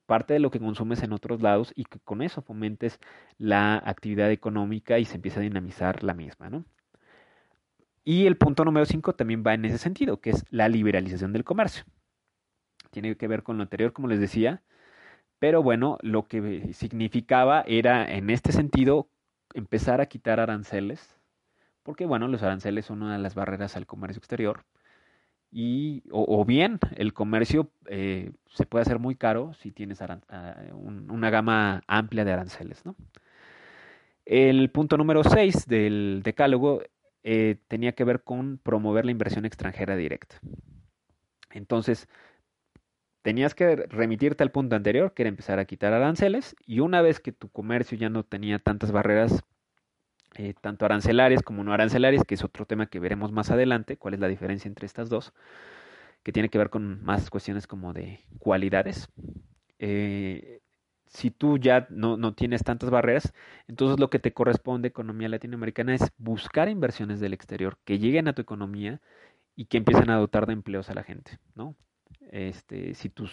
parte de lo que consumes en otros lados y que con eso fomentes la actividad económica y se empieza a dinamizar la misma, ¿no? Y el punto número 5 también va en ese sentido, que es la liberalización del comercio. Tiene que ver con lo anterior, como les decía, pero bueno, lo que significaba era en este sentido empezar a quitar aranceles, porque bueno, los aranceles son una de las barreras al comercio exterior, y, o, bien el comercio eh, se puede hacer muy caro si tienes un, una gama amplia de aranceles. ¿no? El punto número 6 del decálogo eh, tenía que ver con promover la inversión extranjera directa. Entonces, tenías que remitirte al punto anterior, que era empezar a quitar aranceles, y una vez que tu comercio ya no tenía tantas barreras, eh, tanto arancelarias como no arancelarias, que es otro tema que veremos más adelante, cuál es la diferencia entre estas dos, que tiene que ver con más cuestiones como de cualidades. Eh, si tú ya no, no, tienes tantas barreras, entonces lo que te corresponde economía latinoamericana es buscar inversiones del exterior que lleguen a tu economía y que empiecen a dotar de empleos a la gente, ¿no? Este, si tus,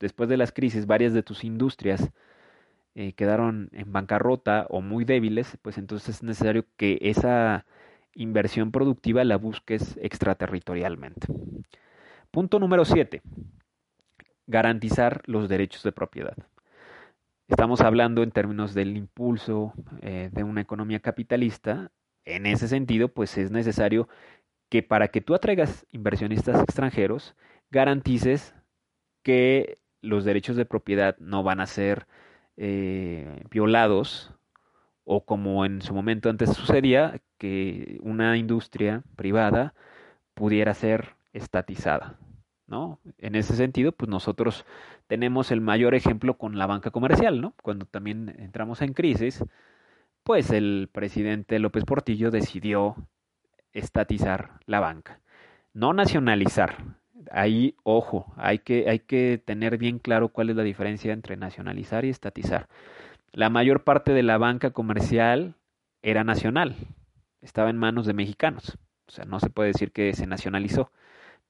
después de las crisis, varias de tus industrias eh, quedaron en bancarrota o muy débiles, pues entonces es necesario que esa inversión productiva la busques extraterritorialmente. Punto número 7. Garantizar los derechos de propiedad. Estamos hablando en términos del impulso eh, de una economía capitalista. En ese sentido, pues es necesario que para que tú atraigas inversionistas extranjeros, garantices que los derechos de propiedad no van a ser eh, violados o como en su momento antes sucedía, que una industria privada pudiera ser estatizada. ¿no? En ese sentido, pues nosotros tenemos el mayor ejemplo con la banca comercial, ¿no? Cuando también entramos en crisis, pues el presidente López Portillo decidió estatizar la banca, no nacionalizar. Ahí, ojo, hay que, hay que tener bien claro cuál es la diferencia entre nacionalizar y estatizar. La mayor parte de la banca comercial era nacional, estaba en manos de mexicanos, o sea, no se puede decir que se nacionalizó.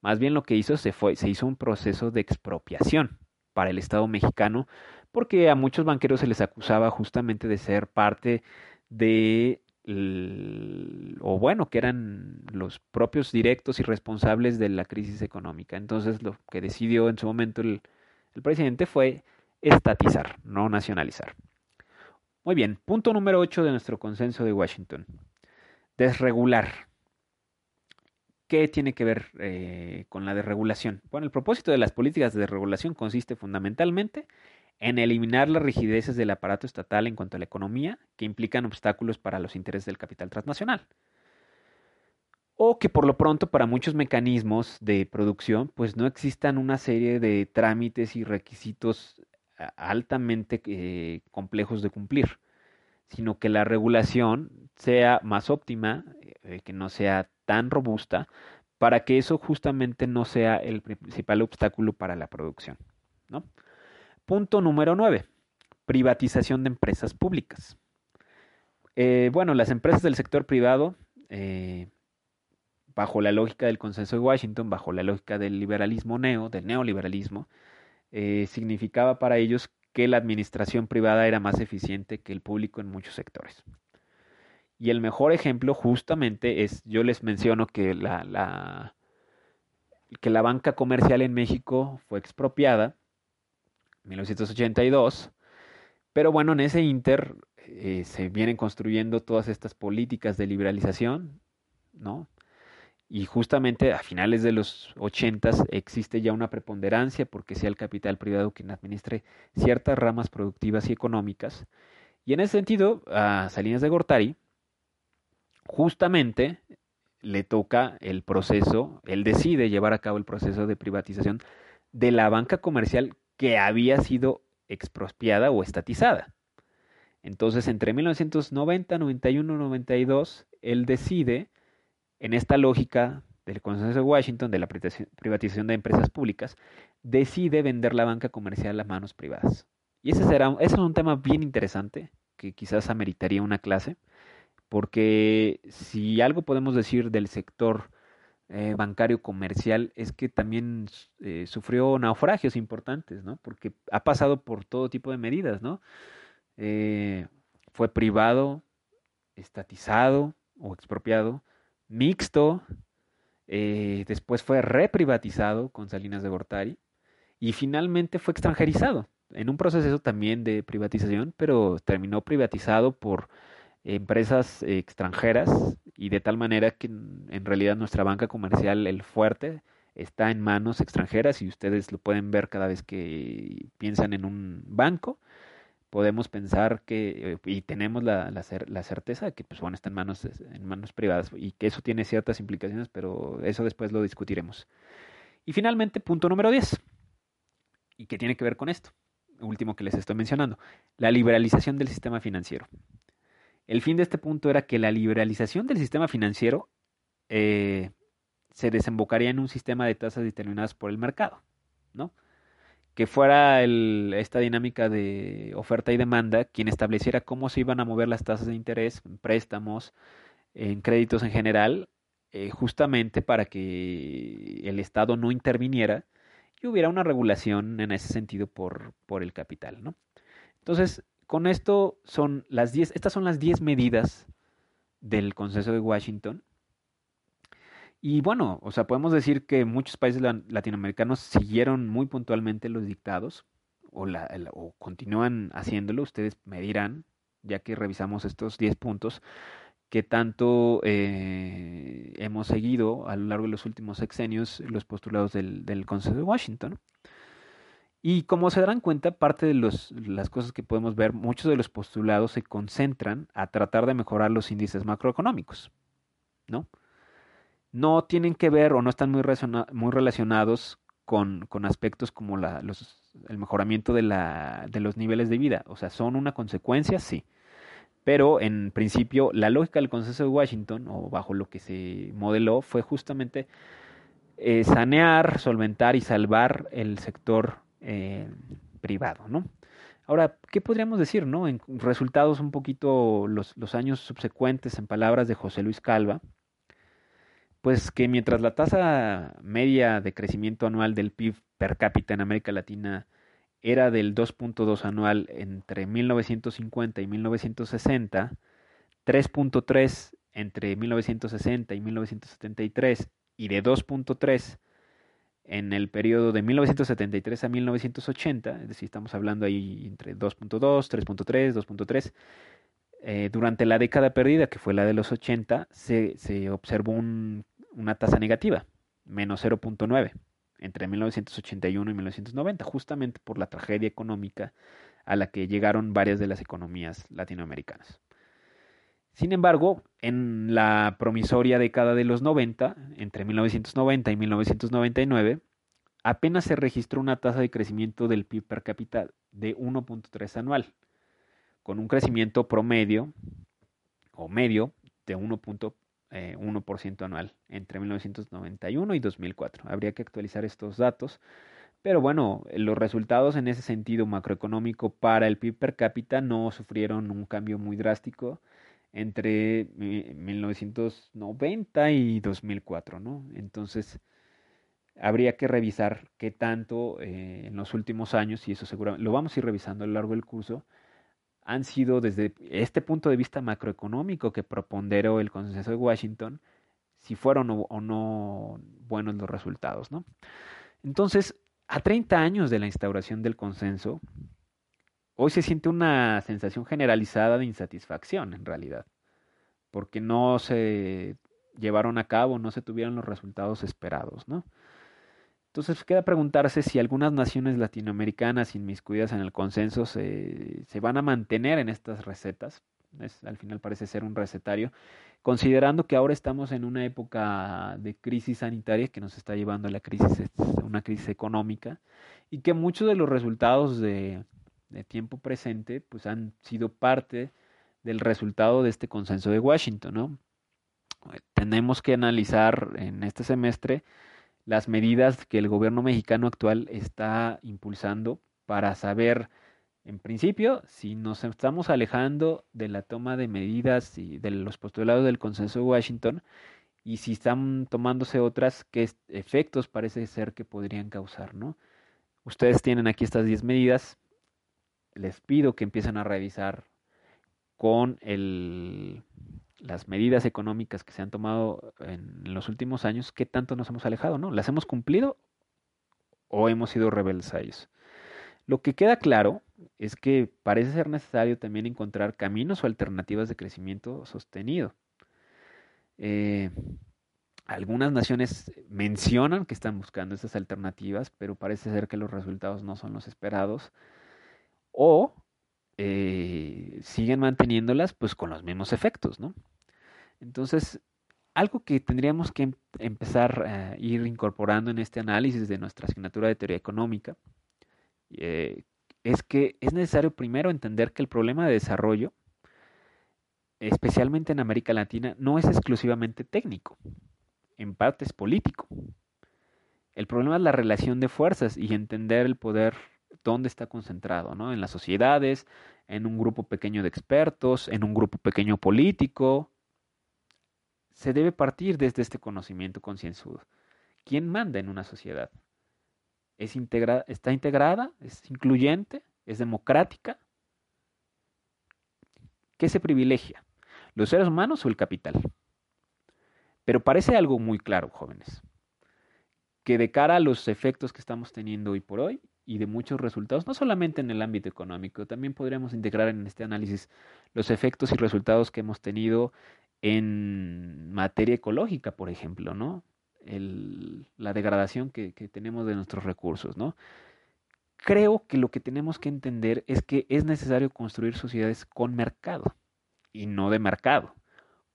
Más bien lo que hizo se fue, se hizo un proceso de expropiación para el Estado mexicano, porque a muchos banqueros se les acusaba justamente de ser parte de o bueno, que eran los propios directos y responsables de la crisis económica. Entonces lo que decidió en su momento el, el presidente fue estatizar, no nacionalizar. Muy bien, punto número 8 de nuestro consenso de Washington. Desregular. ¿Qué tiene que ver eh, con la desregulación? Bueno, el propósito de las políticas de desregulación consiste fundamentalmente en eliminar las rigideces del aparato estatal en cuanto a la economía que implican obstáculos para los intereses del capital transnacional. O que por lo pronto para muchos mecanismos de producción pues no existan una serie de trámites y requisitos altamente eh, complejos de cumplir, sino que la regulación sea más óptima, eh, que no sea tan robusta, para que eso justamente no sea el principal obstáculo para la producción. ¿no? Punto número 9. Privatización de empresas públicas. Eh, bueno, las empresas del sector privado, eh, bajo la lógica del consenso de Washington, bajo la lógica del liberalismo neo, del neoliberalismo, eh, significaba para ellos que la administración privada era más eficiente que el público en muchos sectores. Y el mejor ejemplo justamente es, yo les menciono que la, la que la banca comercial en México fue expropiada en 1982, pero bueno, en ese inter eh, se vienen construyendo todas estas políticas de liberalización, ¿no? Y justamente a finales de los 80 existe ya una preponderancia porque sea el capital privado quien administre ciertas ramas productivas y económicas. Y en ese sentido, a Salinas de Gortari, justamente le toca el proceso, él decide llevar a cabo el proceso de privatización de la banca comercial que había sido expropiada o estatizada. Entonces, entre 1990, 91, 92, él decide, en esta lógica del consenso de Washington de la privatización de empresas públicas, decide vender la banca comercial a manos privadas. Y ese, será, ese es un tema bien interesante que quizás ameritaría una clase, porque si algo podemos decir del sector eh, bancario comercial es que también eh, sufrió naufragios importantes, ¿no? Porque ha pasado por todo tipo de medidas, ¿no? Eh, fue privado, estatizado o expropiado, mixto, después fue reprivatizado con Salinas de Gortari y finalmente fue extranjerizado en un proceso también de privatización, pero terminó privatizado por empresas extranjeras y de tal manera que en realidad nuestra banca comercial, el fuerte, está en manos extranjeras y ustedes lo pueden ver cada vez que piensan en un banco. Podemos pensar que, y tenemos la, la, la certeza de que pues, bueno, está en manos, en manos privadas y que eso tiene ciertas implicaciones, pero eso después lo discutiremos. Y finalmente, punto número 10, y que tiene que ver con esto, último que les estoy mencionando, la liberalización del sistema financiero. El fin de este punto era que la liberalización del sistema financiero eh, se desembocaría en un sistema de tasas determinadas por el mercado, ¿no? Que fuera esta dinámica de oferta y demanda quien estableciera cómo se iban a mover las tasas de interés en préstamos, en créditos en general, eh, justamente para que el Estado no interviniera y hubiera una regulación en ese sentido por, por el capital, ¿no? Entonces, con esto son las 10, estas son las 10 medidas del Consenso de Washington. Y bueno, o sea, podemos decir que muchos países latinoamericanos siguieron muy puntualmente los dictados o, continúan haciéndolo. Ustedes me dirán, ya que revisamos estos 10 puntos, que tanto eh, hemos seguido a lo largo de los últimos sexenios los postulados del, del Consejo de Washington. Y como se darán cuenta, parte de los, las cosas que podemos ver, muchos de los postulados se concentran a tratar de mejorar los índices macroeconómicos, ¿no? No tienen que ver o no están muy, muy relacionados con, con, aspectos como la, los, el mejoramiento de, la, de los niveles de vida. O sea, son una consecuencia, sí. Pero en principio, la lógica del consenso de Washington, o bajo lo que se modeló, fue justamente eh, sanear, solventar y salvar el sector eh, privado, ¿no? Ahora, ¿qué podríamos decir, no? En resultados un poquito los, los años subsecuentes, en palabras de José Luis Calva, pues que mientras la tasa media de crecimiento anual del PIB per cápita en América Latina era del 2.2 anual entre 1950 y 1960, 3.3 entre 1960 y 1973 y de 2.3 en el periodo de 1973 a 1980, es decir, estamos hablando ahí entre 2.2, 3.3, 2.3, durante la década perdida, que fue la de los 80, se, se observó un, una tasa negativa, menos 0.9, entre 1981 y 1990, justamente por la tragedia económica a la que llegaron varias de las economías latinoamericanas. Sin embargo, en la promisoria década de los 90, entre 1990 y 1999, apenas se registró una tasa de crecimiento del PIB per cápita de 1.3 anual, con un crecimiento promedio o medio de 1.1 eh, 1% anual entre 1991 y 2004. Habría que actualizar estos datos. Pero bueno, los resultados en ese sentido macroeconómico para el PIB per cápita no sufrieron un cambio muy drástico entre 1990 y 2004, ¿no? Entonces, habría que revisar qué tanto eh, en los últimos años, y eso seguramente lo vamos a ir revisando a lo largo del curso, han sido desde este punto de vista macroeconómico que proponderó el consenso de Washington, si fueron o, o no buenos los resultados, ¿no? Entonces, a 30 años de la instauración del consenso, hoy se siente una sensación generalizada de insatisfacción en realidad, porque no se llevaron a cabo, no se tuvieron los resultados esperados, ¿no? Entonces queda preguntarse si algunas naciones latinoamericanas inmiscuidas en el consenso se, van a mantener en estas recetas. Al final parece ser un recetario, considerando que ahora estamos en una época de crisis sanitaria que nos está llevando a la crisis, una crisis económica, y que muchos de los resultados de, de tiempo presente pues han sido parte del resultado de este consenso de Washington, ¿no? Tenemos que analizar en este semestre las medidas que el gobierno mexicano actual está impulsando para saber, en principio, si nos estamos alejando de la toma de medidas y de los postulados del consenso de Washington y si están tomándose otras, qué efectos parece ser que podrían causar, ¿no? Ustedes tienen aquí estas 10 medidas. Les pido que empiecen a revisar con el las medidas económicas que se han tomado en los últimos años, ¿qué tanto nos hemos alejado? ¿No? ¿Las hemos cumplido o hemos sido rebeldes a ellos? Lo que queda claro es que parece ser necesario también encontrar caminos o alternativas de crecimiento sostenido. Eh, algunas naciones mencionan que están buscando esas alternativas, pero parece ser que los resultados no son los esperados. O eh, siguen manteniéndolas pues con los mismos efectos, ¿no? Entonces, algo que tendríamos que em empezar a ir incorporando en este análisis de nuestra asignatura de teoría económica eh, es que es necesario primero entender que el problema de desarrollo, especialmente en América Latina, no es exclusivamente técnico, en parte es político. El problema es la relación de fuerzas y entender el poder dónde está concentrado, ¿no? En las sociedades, en un grupo pequeño de expertos, en un grupo pequeño político. Se debe partir desde este conocimiento concienzudo. ¿Quién manda en una sociedad? ¿Es ¿Está integrada? ¿Es incluyente? ¿Es democrática? ¿Qué se privilegia? ¿Los seres humanos o el capital? Pero parece algo muy claro, jóvenes, que de cara a los efectos que estamos teniendo hoy por hoy, y de muchos resultados, no solamente en el ámbito económico, también podríamos integrar en este análisis los efectos y resultados que hemos tenido en materia ecológica, por ejemplo, ¿no? El, la degradación que, que tenemos de nuestros recursos, ¿no? Creo que lo que tenemos que entender es que es necesario construir sociedades con mercado y no de mercado,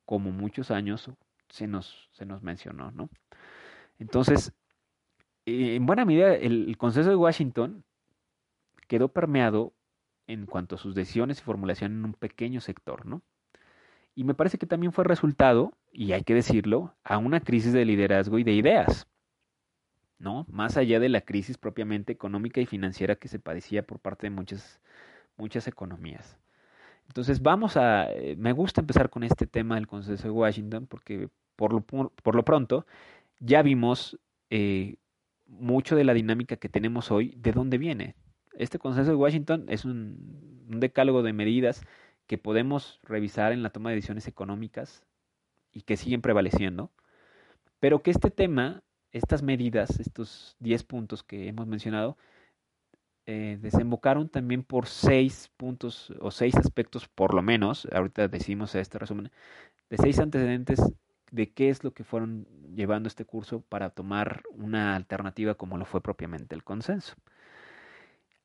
como muchos años se nos, se nos mencionó, ¿no? Entonces, en buena medida, el, el consenso de Washington quedó permeado en cuanto a sus decisiones y formulación en un pequeño sector, ¿no? Y me parece que también fue resultado, y hay que decirlo, a una crisis de liderazgo y de ideas, ¿no? Más allá de la crisis propiamente económica y financiera que se padecía por parte de muchas, muchas economías. Entonces vamos a, eh, me gusta empezar con este tema del Consenso de Washington porque por lo, por lo pronto ya vimos eh, mucho de la dinámica que tenemos hoy, ¿de dónde viene? Este consenso de Washington es un, un, decálogo de medidas que podemos revisar en la toma de decisiones económicas y que siguen prevaleciendo, pero que este tema, estas medidas, estos 10 puntos que hemos mencionado, eh, desembocaron también por seis puntos o seis aspectos por lo menos, ahorita decimos este resumen, de seis antecedentes de qué es lo que fueron llevando este curso para tomar una alternativa como lo fue propiamente el consenso.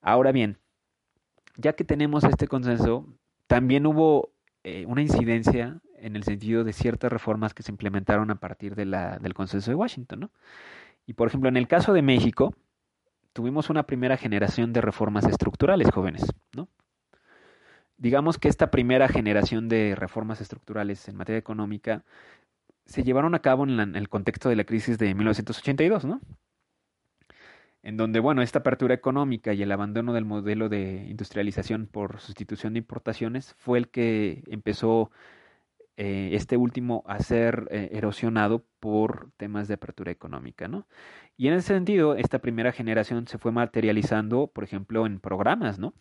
Ahora bien, ya que tenemos este consenso, también hubo eh, una incidencia en el sentido de ciertas reformas que se implementaron a partir de la, del consenso de Washington. ¿no? Y por ejemplo, en el caso de México, tuvimos una primera generación de reformas estructurales jóvenes. ¿no? Digamos que esta primera generación de reformas estructurales en materia económica se llevaron a cabo en, el contexto de la crisis de 1982, ¿no? En donde, bueno, esta apertura económica y el abandono del modelo de industrialización por sustitución de importaciones fue el que empezó eh, este último a ser eh, erosionado por temas de apertura económica, ¿no? Y en ese sentido, esta primera generación se fue materializando, por ejemplo, en programas, ¿no?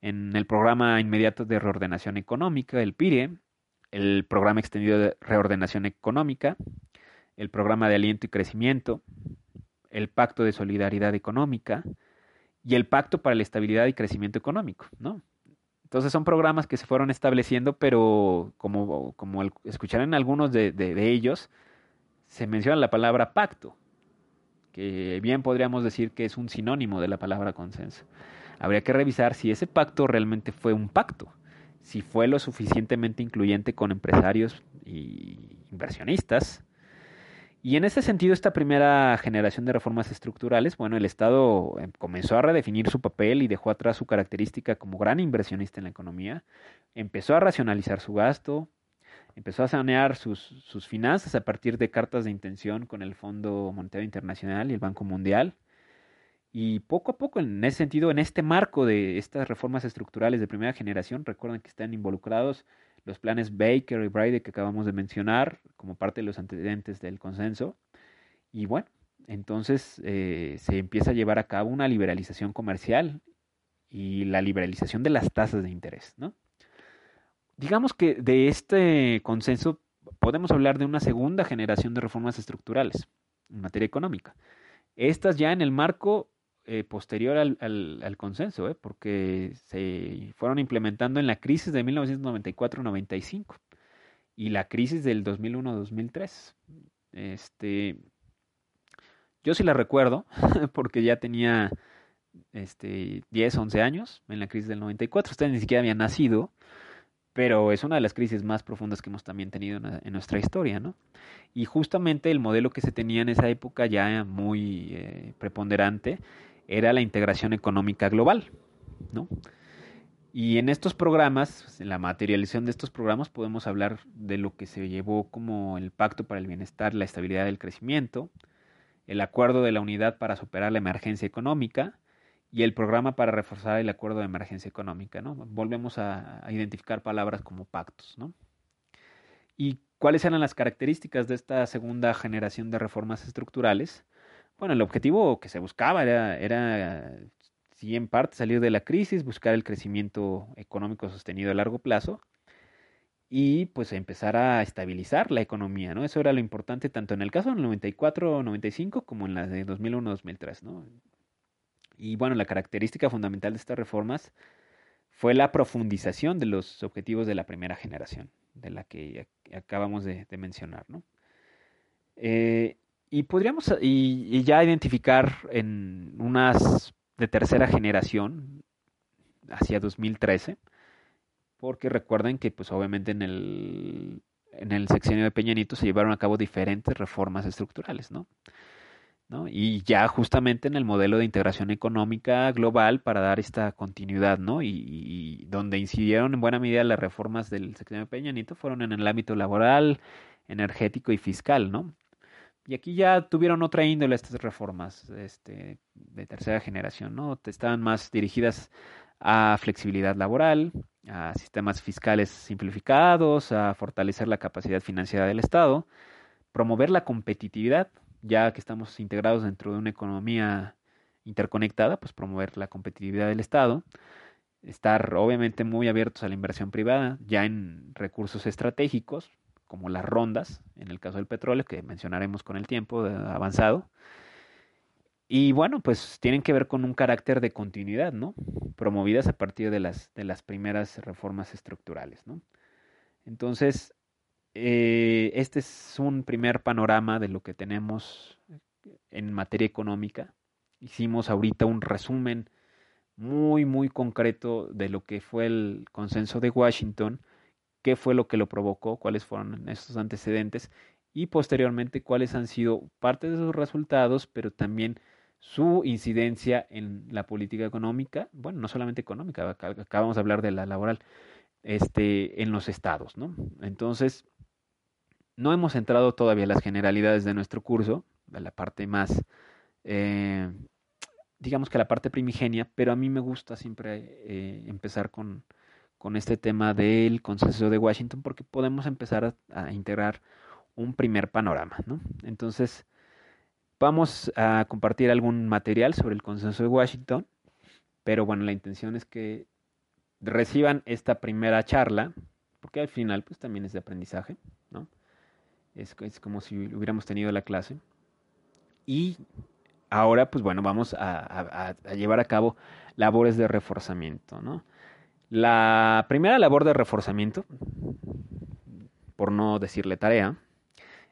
En el programa inmediato de reordenación económica, el PIRE, el programa extendido de reordenación económica, el programa de aliento y crecimiento, el pacto de solidaridad económica y el pacto para la estabilidad y crecimiento económico, ¿no? Entonces son programas que se fueron estableciendo, pero como, como escucharán algunos de- de ellos, se menciona la palabra pacto, que bien podríamos decir que es un sinónimo de la palabra consenso. Habría que revisar si ese pacto realmente fue un pacto, si fue lo suficientemente incluyente con empresarios y inversionistas. Y en ese sentido, esta primera generación de reformas estructurales, bueno, el Estado eh, comenzó a redefinir su papel y dejó atrás su característica como gran inversionista en la economía, empezó a racionalizar su gasto, empezó a sanear sus, sus finanzas a partir de cartas de intención con el Fondo Monetario Internacional y el Banco Mundial. Y poco a poco, en ese sentido, en este marco de estas reformas estructurales de primera generación, recuerden que están involucrados los planes Baker y Bride que acabamos de mencionar como parte de los antecedentes del consenso. Y bueno, entonces eh, se empieza a llevar a cabo una liberalización comercial y la liberalización de las tasas de interés, ¿no? Digamos que de este consenso podemos hablar de una segunda generación de reformas estructurales en materia económica. Estas ya en el marco eh, posterior al, consenso, ¿eh? porque se fueron implementando en la crisis de 1994-95 y la crisis del 2001-2003. Este, yo sí la recuerdo, porque ya tenía este, 10, 11 años en la crisis del 94. Ustedes ni siquiera habían nacido, pero es una de las crisis más profundas que hemos también tenido en, en nuestra historia, ¿no? Y justamente el modelo que se tenía en esa época ya muy eh, preponderante era la integración económica global, ¿no? Y en estos programas, en la materialización de estos programas, podemos hablar de lo que se llevó como el Pacto para el Bienestar, la Estabilidad y el Crecimiento, el Acuerdo de la Unidad para superar la emergencia económica y el Programa para reforzar el Acuerdo de Emergencia Económica, ¿no? Volvemos a, a identificar palabras como pactos, ¿no? ¿Y cuáles eran las características de esta segunda generación de reformas estructurales? Bueno, el objetivo que se buscaba era, era sí, en parte salir de la crisis, buscar el crecimiento económico sostenido a largo plazo y pues empezar a estabilizar la economía, ¿no? Eso era lo importante tanto en el caso del 94-95 como en la de 2001-2003, ¿no? Y bueno, la característica fundamental de estas reformas fue la profundización de los objetivos de la primera generación, de la que acabamos de, de mencionar, ¿no? Eh, y podríamos y, y ya identificar en unas de tercera generación hacia 2013, porque recuerden que pues obviamente en el, en el sexenio de Peña Nieto se llevaron a cabo diferentes reformas estructurales, ¿no? ¿no? Y ya justamente en el modelo de integración económica global para dar esta continuidad, ¿no? Y, donde incidieron en buena medida las reformas del sexenio de Peña Nieto fueron en el ámbito laboral, energético y fiscal, ¿no? Y aquí ya tuvieron otra índole estas reformas este, de tercera generación, ¿no? Estaban más dirigidas a flexibilidad laboral, a sistemas fiscales simplificados, a fortalecer la capacidad financiera del Estado, promover la competitividad, ya que estamos integrados dentro de una economía interconectada, pues promover la competitividad del Estado, estar obviamente muy abiertos a la inversión privada, ya en recursos estratégicos, como las rondas, en el caso del petróleo, que mencionaremos con el tiempo avanzado. Y bueno, pues tienen que ver con un carácter de continuidad, ¿no? Promovidas a partir de las, de las primeras reformas estructurales, ¿no? Entonces, eh, este es un primer panorama de lo que tenemos en materia económica. Hicimos ahorita un resumen muy, muy concreto de lo que fue el consenso de Washington, qué fue lo que lo provocó, cuáles fueron estos antecedentes y posteriormente cuáles han sido parte de sus resultados, pero también su incidencia en la política económica, bueno, no solamente económica, acabamos de hablar de la laboral, este, en los estados, ¿no? Entonces, no hemos entrado todavía a las generalidades de nuestro curso, a la parte más, eh, digamos que la parte primigenia, pero a mí me gusta siempre eh, empezar con, con, este tema del consenso de Washington porque podemos empezar a, integrar un primer panorama, ¿no? Entonces, vamos a compartir algún material sobre el consenso de Washington, pero bueno, la intención es que reciban esta primera charla, porque al final pues también es de aprendizaje, ¿no? Es, como si hubiéramos tenido la clase. Y ahora, pues bueno, vamos a, a, llevar a cabo labores de reforzamiento, ¿no? La primera labor de reforzamiento, por no decirle tarea,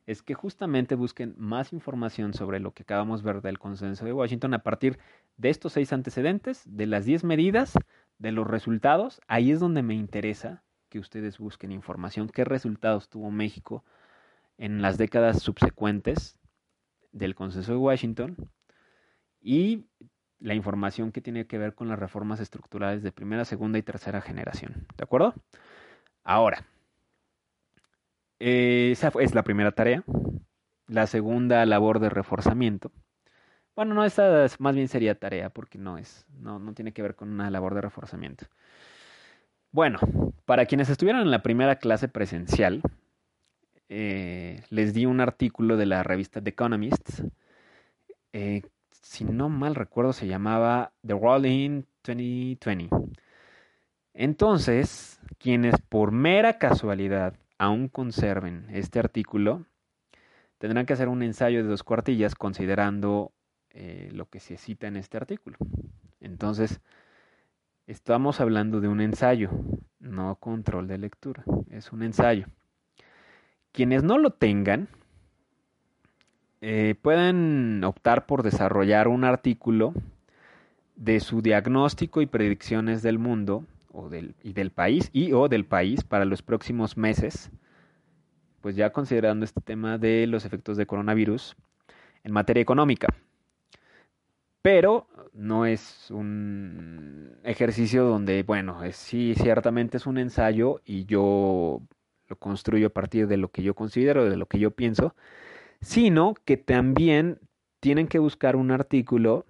es que justamente busquen más información sobre lo que acabamos de ver del consenso de Washington a partir de estos seis antecedentes, de las diez medidas, de los resultados. Ahí es donde me interesa que ustedes busquen información, qué resultados tuvo México en las décadas subsecuentes del consenso de Washington y la información que tiene que ver con las reformas estructurales de primera, segunda y tercera generación. ¿De acuerdo? Ahora, eh, esa es la primera tarea. La segunda labor de reforzamiento. Bueno, no, esta más bien sería tarea porque no es, no, no tiene que ver con una labor de reforzamiento. Bueno, para quienes estuvieron en la primera clase presencial, eh, les di un artículo de la revista The Economist. Eh, si no mal recuerdo, se llamaba The in 2020. Entonces, quienes por mera casualidad aún conserven este artículo, tendrán que hacer un ensayo de dos cuartillas considerando eh, lo que se cita en este artículo. Entonces, estamos hablando de un ensayo, no control de lectura, es un ensayo. Quienes no lo tengan, eh, pueden optar por desarrollar un artículo de su diagnóstico y predicciones del mundo o del, y del país y o del país para los próximos meses, pues ya considerando este tema de los efectos de coronavirus en materia económica. Pero no es un ejercicio donde, bueno, es, sí, ciertamente es un ensayo y yo lo construyo a partir de lo que yo considero, de lo que yo pienso, sino que también tienen que buscar un artículo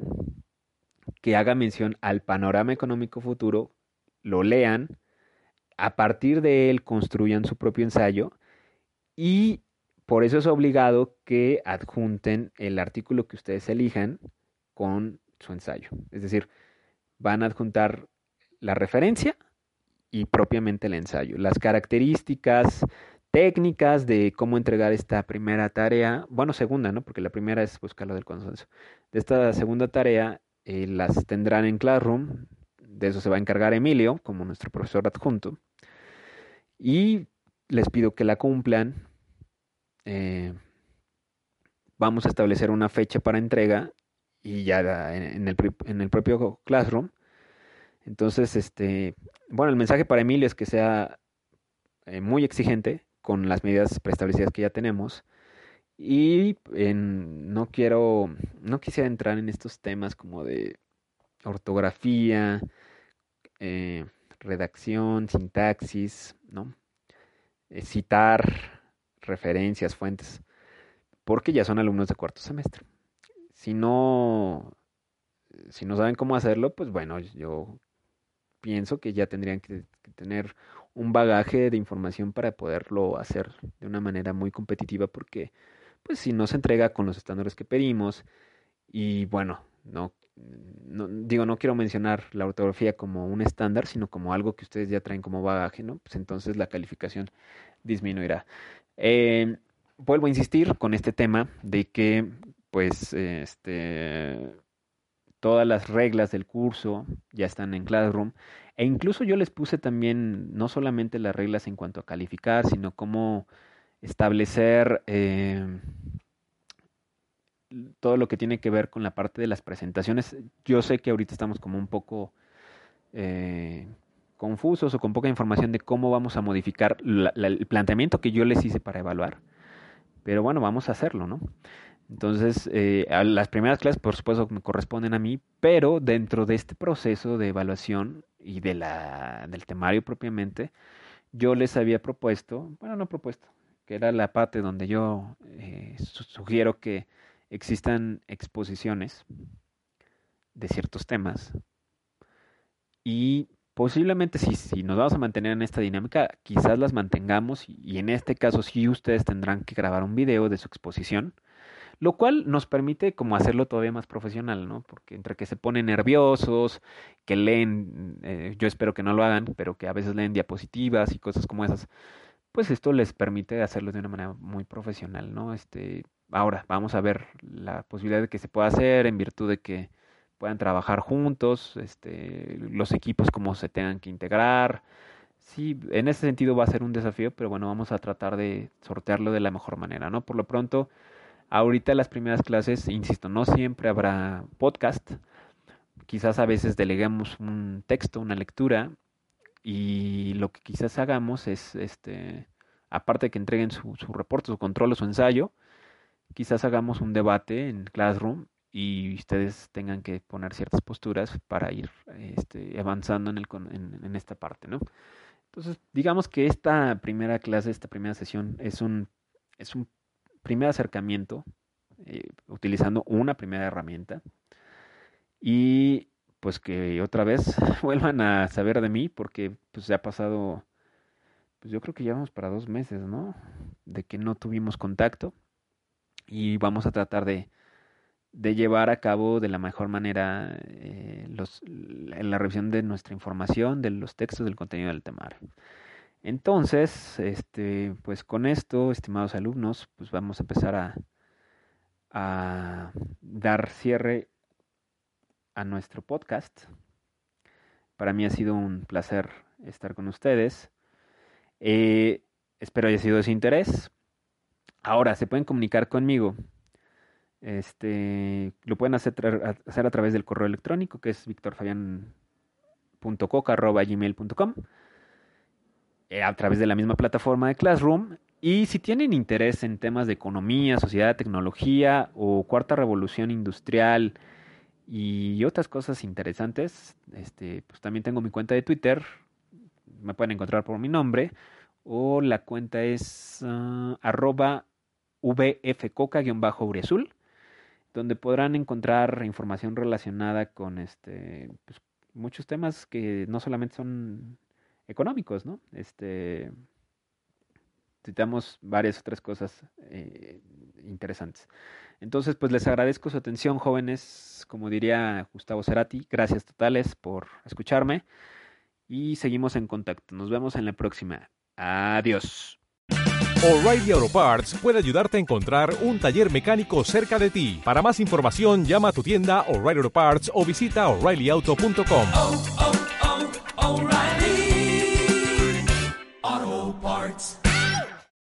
que haga mención al panorama económico futuro lo lean, a partir de él construyan su propio ensayo y por eso es obligado que adjunten el artículo que ustedes elijan con su ensayo. Es decir, van a adjuntar la referencia y propiamente el ensayo. Las características técnicas de cómo entregar esta primera tarea, bueno, segunda, ¿no? Porque la primera es buscar lo del consenso. De esta segunda tarea eh, las tendrán en Classroom, de eso se va a encargar Emilio, como nuestro profesor adjunto. Y les pido que la cumplan. Eh, vamos a establecer una fecha para entrega y ya en el, en el propio Classroom. Entonces, este, bueno, el mensaje para Emilio es que sea eh, muy exigente con las medidas preestablecidas que ya tenemos. Y no quiero, no quisiera entrar en estos temas como de ortografía, eh, redacción, sintaxis, ¿no? Eh, citar referencias, fuentes, porque ya son alumnos de cuarto semestre. Si no, si no saben cómo hacerlo, pues bueno, yo pienso que ya tendrían que tener un bagaje de información para poderlo hacer de una manera muy competitiva, porque pues si no se entrega con los estándares que pedimos y bueno, no no, digo, no quiero mencionar la ortografía como un estándar, sino como algo que ustedes ya traen como bagaje, ¿no? Pues entonces la calificación disminuirá. Eh, vuelvo a insistir con este tema de que, pues, este, todas las reglas del curso ya están en Classroom. E incluso yo les puse también no solamente las reglas en cuanto a calificar, sino cómo establecer eh, todo lo que tiene que ver con la parte de las presentaciones. Yo sé que ahorita estamos como un poco eh, confusos o con poca información de cómo vamos a modificar el planteamiento que yo les hice para evaluar. Pero bueno, vamos a hacerlo, ¿no? Entonces, eh, las primeras clases, por supuesto, me corresponden a mí, pero dentro de este proceso de evaluación y de la, del temario propiamente, yo les había propuesto, bueno, no propuesto, que era la parte donde yo eh, su- sugiero que existan exposiciones de ciertos temas y posiblemente si, si nos vamos a mantener en esta dinámica, quizás las mantengamos y, y en este caso sí ustedes tendrán que grabar un video de su exposición, lo cual nos permite como hacerlo todavía más profesional, ¿no? Porque entre que se ponen nerviosos, que leen, eh, yo espero que no lo hagan, pero que a veces leen diapositivas y cosas como esas, pues esto les permite hacerlo de una manera muy profesional, ¿no? Este, ahora vamos a ver la posibilidad de que se pueda hacer en virtud de que puedan trabajar juntos, este, los equipos como se tengan que integrar. Sí, en ese sentido va a ser un desafío, pero bueno, vamos a tratar de sortearlo de la mejor manera, ¿no? Por lo pronto, ahorita las primeras clases, insisto, no siempre habrá podcast. Quizás a veces deleguemos un texto, una lectura, y lo que quizás hagamos es, este, aparte de que entreguen su, su reporte, su control o su ensayo, quizás hagamos un debate en Classroom y ustedes tengan que poner ciertas posturas para ir este, avanzando en, el, en, en esta parte, ¿no? Entonces, digamos que esta primera clase, esta primera sesión es un, es un primer acercamiento eh, utilizando una primera herramienta y pues que otra vez vuelvan a saber de mí porque pues ya ha pasado, pues yo creo que ya vamos para dos meses, ¿no? De que no tuvimos contacto y vamos a tratar de, de llevar a cabo de la mejor manera eh, los, la revisión de nuestra información, de los textos, del contenido del temario. Entonces, este, pues con esto, estimados alumnos, pues vamos a empezar a, dar cierre a nuestro podcast. Para mí ha sido un placer estar con ustedes. Eh, espero haya sido de su interés. Ahora, se pueden comunicar conmigo. Este, lo pueden hacer, hacer a través del correo electrónico que es victorfabian.coca.gmail.com a través de la misma plataforma de Classroom. Y si tienen interés en temas de economía, sociedad, tecnología o cuarta revolución industrial y otras cosas interesantes, este, pues también tengo mi cuenta de Twitter. Me pueden encontrar por mi nombre. O la cuenta es uh, arroba vfcoca-uriazul, donde podrán encontrar información relacionada con este pues, muchos temas que no solamente son económicos, ¿no? Este citamos varias otras cosas eh, interesantes. Entonces, pues les agradezco su atención, jóvenes, como diría Gustavo Cerati, gracias totales por escucharme y seguimos en contacto. Nos vemos en la próxima. Adiós. O'Reilly Auto Parts puede ayudarte a encontrar un taller mecánico cerca de ti. Para más información, llama a tu tienda O'Reilly Auto Parts o visita oreillyauto.com. oh,